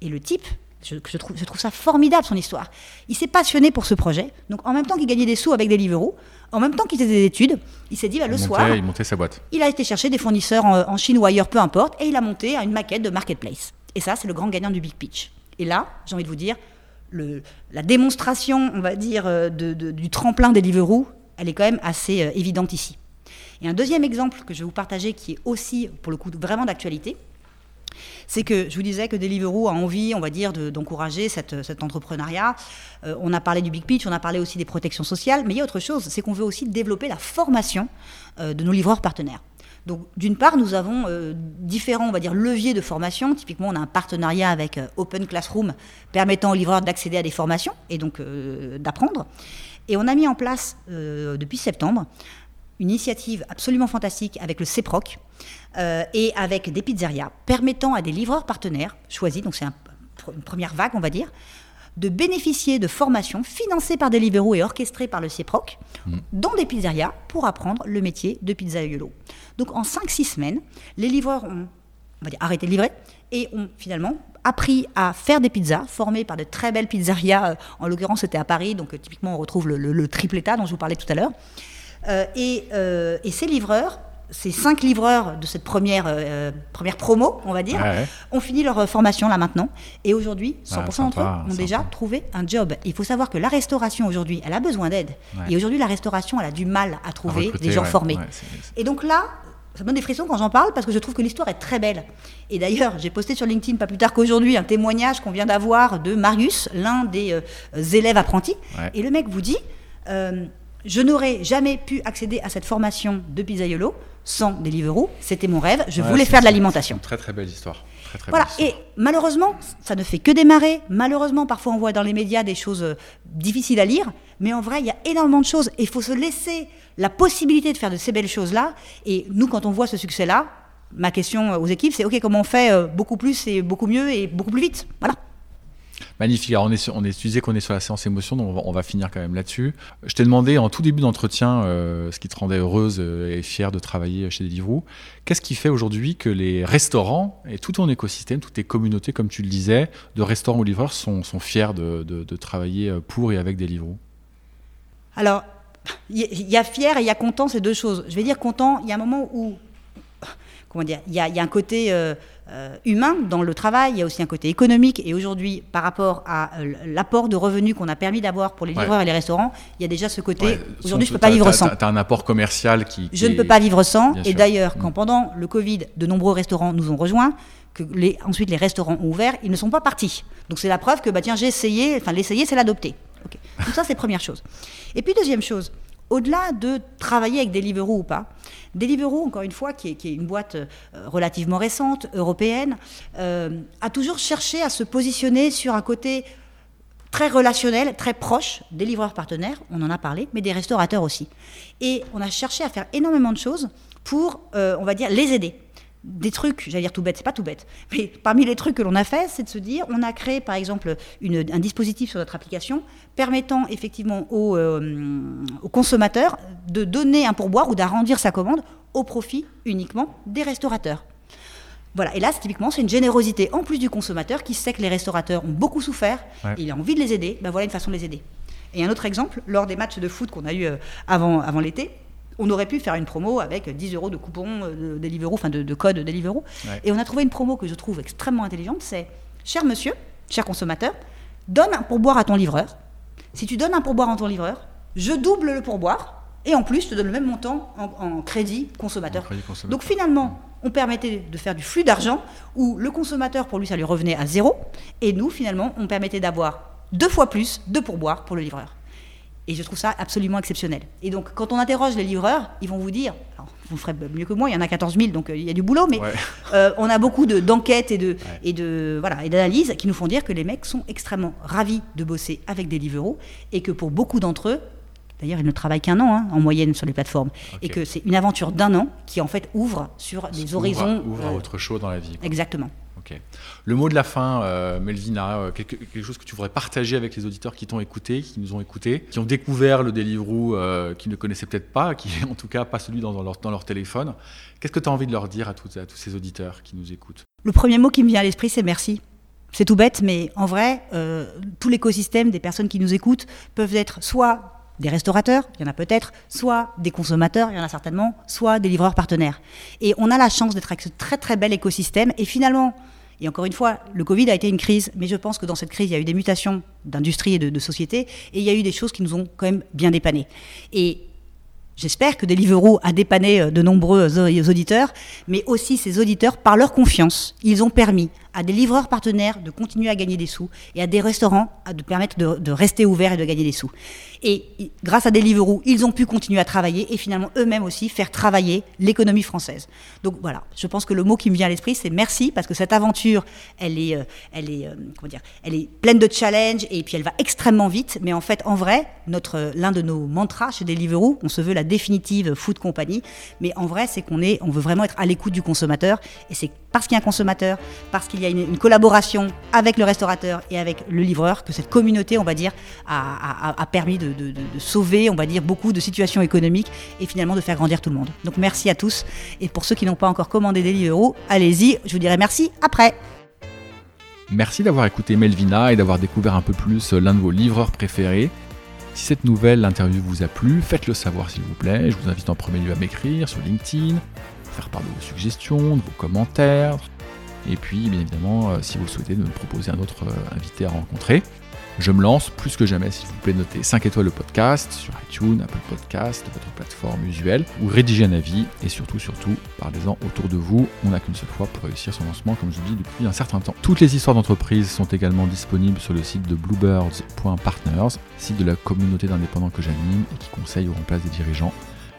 Et le type, je, trouve, je, trouve, ça formidable son histoire. Il s'est passionné pour ce projet. Donc en même temps qu'il gagnait des sous avec des Deliveroo, en même temps qu'il faisait des études, il s'est dit bah, le soir,
il montait sa boîte.
Il a été chercher des fournisseurs en, Chine ou ailleurs, peu importe, et il a monté une maquette de marketplace. Et ça, c'est le grand gagnant du Big Pitch. Et là, j'ai envie de vous dire, le, la démonstration, on va dire, euh, de, du tremplin des Deliveroo, elle est quand même assez euh, évidente ici. Et un deuxième exemple que je vais vous partager, qui est aussi, pour le coup, vraiment d'actualité, c'est que je vous disais que Deliveroo a envie, on va dire, d'encourager cet entrepreneuriat. Euh, on a parlé du Big Pitch, on a parlé aussi des protections sociales, mais il y a autre chose, c'est qu'on veut aussi développer la formation euh, de nos livreurs partenaires. Donc, d'une part, nous avons euh, différents, on va dire, leviers de formation. Typiquement, on a un partenariat avec Open Classroom permettant aux livreurs d'accéder à des formations et donc d'apprendre. Et on a mis en place, depuis septembre, une initiative absolument fantastique avec le CEPROC euh, et avec des pizzerias permettant à des livreurs partenaires choisis, donc c'est une première vague on va dire, de bénéficier de formations financées par des libéraux et orchestrées par le CEPROC mmh. dans des pizzerias pour apprendre le métier de pizzaiolo. Donc en 5-6 semaines, les livreurs ont on va dire, arrêté de livrer et ont finalement appris à faire des pizzas formées par de très belles pizzerias. Euh, en l'occurrence, c'était à Paris, donc euh, typiquement on retrouve le, le triple état dont je vous parlais tout à l'heure. Euh, euh, et, ces livreurs, ces cinq livreurs de cette première, euh, première promo, on va dire, ont fini leur formation là maintenant. Et aujourd'hui, 100% d'entre eux ont déjà trouvé un job. Il faut savoir que la restauration aujourd'hui, elle a besoin d'aide. Et aujourd'hui, la restauration, elle a du mal à trouver des gens formés. et donc là, ça me donne des frissons quand j'en parle parce que je trouve que l'histoire est très belle. Et d'ailleurs, j'ai posté sur LinkedIn pas plus tard qu'aujourd'hui un témoignage qu'on vient d'avoir de Marius, l'un des élèves apprentis. Et le mec vous dit je n'aurais jamais pu accéder à cette formation de pizzaiolo sans Deliveroo. C'était mon rêve. Je voulais faire de l'alimentation.
Très très belle histoire.
voilà. Et malheureusement, ça ne fait que démarrer. Malheureusement, parfois on voit dans les médias des choses euh, difficiles à lire. Mais en vrai, il y a énormément de choses. Et il faut se laisser la possibilité de faire de ces belles choses-là. Et nous, quand on voit ce succès-là, ma question aux équipes, c'est OK, comment on fait euh, beaucoup plus et beaucoup mieux et beaucoup plus vite Voilà.
Magnifique. Alors on est, on est, tu disais qu'on est sur la séance émotion, donc on va, finir quand même là-dessus. Je t'ai demandé en tout début d'entretien euh, ce qui te rendait heureuse euh, et fière de travailler chez Deliveroo. Qu'est-ce qui fait aujourd'hui que les restaurants et tout ton écosystème, toutes tes communautés, comme tu le disais, de restaurants ou livreurs sont, sont fiers de, de, travailler euh, pour et avec Deliveroo?
Alors, il y, a fier et il y a content, c'est deux choses. Je vais dire content, il y a un moment où comment dire, il y, a, un côté euh, euh, humain dans le travail, il y a aussi un côté économique. Et aujourd'hui, par rapport à euh, l'apport de revenus qu'on a permis d'avoir pour les livreurs et les restaurants, il y a déjà ce côté. Aujourd'hui, je ne peux pas vivre sans.
Tu as un apport commercial qui.
je ne peux pas vivre sans. et d'ailleurs, quand mm. pendant le Covid, de nombreux restaurants nous ont rejoints, que les, ensuite les restaurants ont ouvert, ils ne sont pas partis. Donc c'est la preuve que bah, tiens, j'ai essayé, enfin l'essayer, c'est l'adopter. Donc ça, c'est première chose. Et puis deuxième chose, au-delà de travailler avec Deliveroo ou pas, Deliveroo, encore une fois, qui est, une boîte euh, relativement récente, européenne, euh, a toujours cherché à se positionner sur un côté très relationnel, très proche des livreurs partenaires, on en a parlé, mais des restaurateurs aussi. Et on a cherché à faire énormément de choses pour, euh, on va dire, les aider des trucs, j'allais dire tout bête, c'est pas tout bête, mais parmi les trucs que l'on a fait, c'est de se dire, on a créé par exemple un dispositif sur notre application permettant effectivement euh, aux, consommateurs de donner un pourboire ou d'arrondir sa commande au profit uniquement des restaurateurs. Voilà, et là, typiquement, c'est une générosité en plus du consommateur qui sait que les restaurateurs ont beaucoup souffert, il a envie de les aider, ben voilà une façon de les aider. Et un autre exemple, lors des matchs de foot qu'on a eu euh, avant, avant l'été, on aurait pu faire une promo avec 10 euros de coupons euh, de Deliveroo, enfin de, de code Deliveroo. Et on a trouvé une promo que je trouve extrêmement intelligente, c'est cher monsieur, cher consommateur, donne un pourboire à ton livreur. Si tu donnes un pourboire à ton livreur, je double le pourboire et en plus je te donne le même montant en, crédit, consommateur. Donc finalement, on permettait de faire du flux d'argent où le consommateur, pour lui, ça lui revenait à zéro. Et nous, finalement, on permettait d'avoir deux fois plus de pourboire pour le livreur. Et je trouve ça absolument exceptionnel. Et donc, quand on interroge les livreurs, ils vont vous dire, vous ferez mieux que moi, il y en a 14 000, donc euh, il y a du boulot, mais euh, on a beaucoup d'enquêtes et de, et de voilà et d'analyses qui nous font dire que les mecs sont extrêmement ravis de bosser avec des Deliveroo et que pour beaucoup d'entre eux, D'ailleurs, ils ne travaillent qu'un an hein, en moyenne sur les plateformes. Et que c'est une aventure d'un an qui, en fait, ouvre sur des horizons.
Ouvre à autre chose dans la vie.
Exactement.
Le mot de la fin, euh, Melvina, euh, quelque, chose que tu voudrais partager avec les auditeurs qui t'ont écouté, qui nous ont écouté, qui ont découvert le Deliveroo, euh, qui ne connaissaient peut-être pas, qui en tout cas pas celui dans, leur, téléphone. Qu'est-ce que tu as envie de leur dire à, à tous ces auditeurs qui nous écoutent?
Le premier mot qui me vient à l'esprit, c'est merci. C'est tout bête, mais en vrai, tout l'écosystème des personnes qui nous écoutent peuvent être soit des restaurateurs, il y en a peut-être, soit des consommateurs, il y en a certainement, soit des livreurs partenaires. Et on a la chance d'être avec ce très très bel écosystème. Et finalement, et encore une fois, le Covid a été une crise, mais je pense que dans cette crise, il y a eu des mutations d'industrie et de, société, et il y a eu des choses qui nous ont quand même bien dépanné. Et J'espère que Deliveroo a dépanné euh, de nombreux auditeurs, mais aussi ces auditeurs, par leur confiance, ils ont permis à des livreurs partenaires de continuer à gagner des sous et à des restaurants de permettre de, rester ouverts et de gagner des sous. Et grâce à Deliveroo, ils ont pu continuer à travailler et finalement eux-mêmes aussi faire travailler l'économie française. Donc voilà, je pense que le mot qui me vient à l'esprit, c'est merci parce que cette aventure, elle est, euh, elle est, euh, comment dire, elle est pleine de challenges et puis elle va extrêmement vite. Mais en fait, en vrai, notre l'un de nos mantras chez Deliveroo, on se veut la définitive food company, mais en vrai, c'est qu'on est, on veut vraiment être à l'écoute du consommateur et c'est parce qu'il y a un consommateur, parce qu'il y a une, collaboration avec le restaurateur et avec le livreur que cette communauté, on va dire, a, permis de, sauver, on va dire, beaucoup de situations économiques et finalement de faire grandir tout le monde. Donc merci à tous. Et pour ceux qui n'ont pas encore commandé Deliveroo, allez-y, je vous dirai merci après.
Merci d'avoir écouté Melvina et d'avoir découvert un peu plus l'un de vos livreurs préférés. Si cette nouvelle interview vous a plu, faites-le savoir s'il vous plaît. Je vous invite en premier lieu à m'écrire sur LinkedIn, faire part de vos suggestions, de vos commentaires. Et puis, bien évidemment, euh, si vous souhaitez de me proposer un autre euh, invité à rencontrer, je me lance plus que jamais, s'il vous plaît, notez 5 étoiles le podcast sur iTunes, Apple Podcast, votre plateforme usuelle, ou rédigez un avis, et surtout, surtout, parlez-en autour de vous. On n'a qu'une seule fois pour réussir son lancement, comme je vous dis depuis un certain temps. Toutes les histoires d'entreprise sont également disponibles sur le site de bluebirds.partners, site de la communauté d'indépendants que j'anime et qui conseille ou remplace des dirigeants.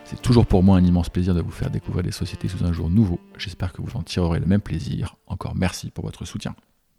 C'est toujours pour moi un immense plaisir de vous faire découvrir des sociétés sous un jour nouveau. J'espère que vous en tirerez le même plaisir. Encore merci pour votre soutien.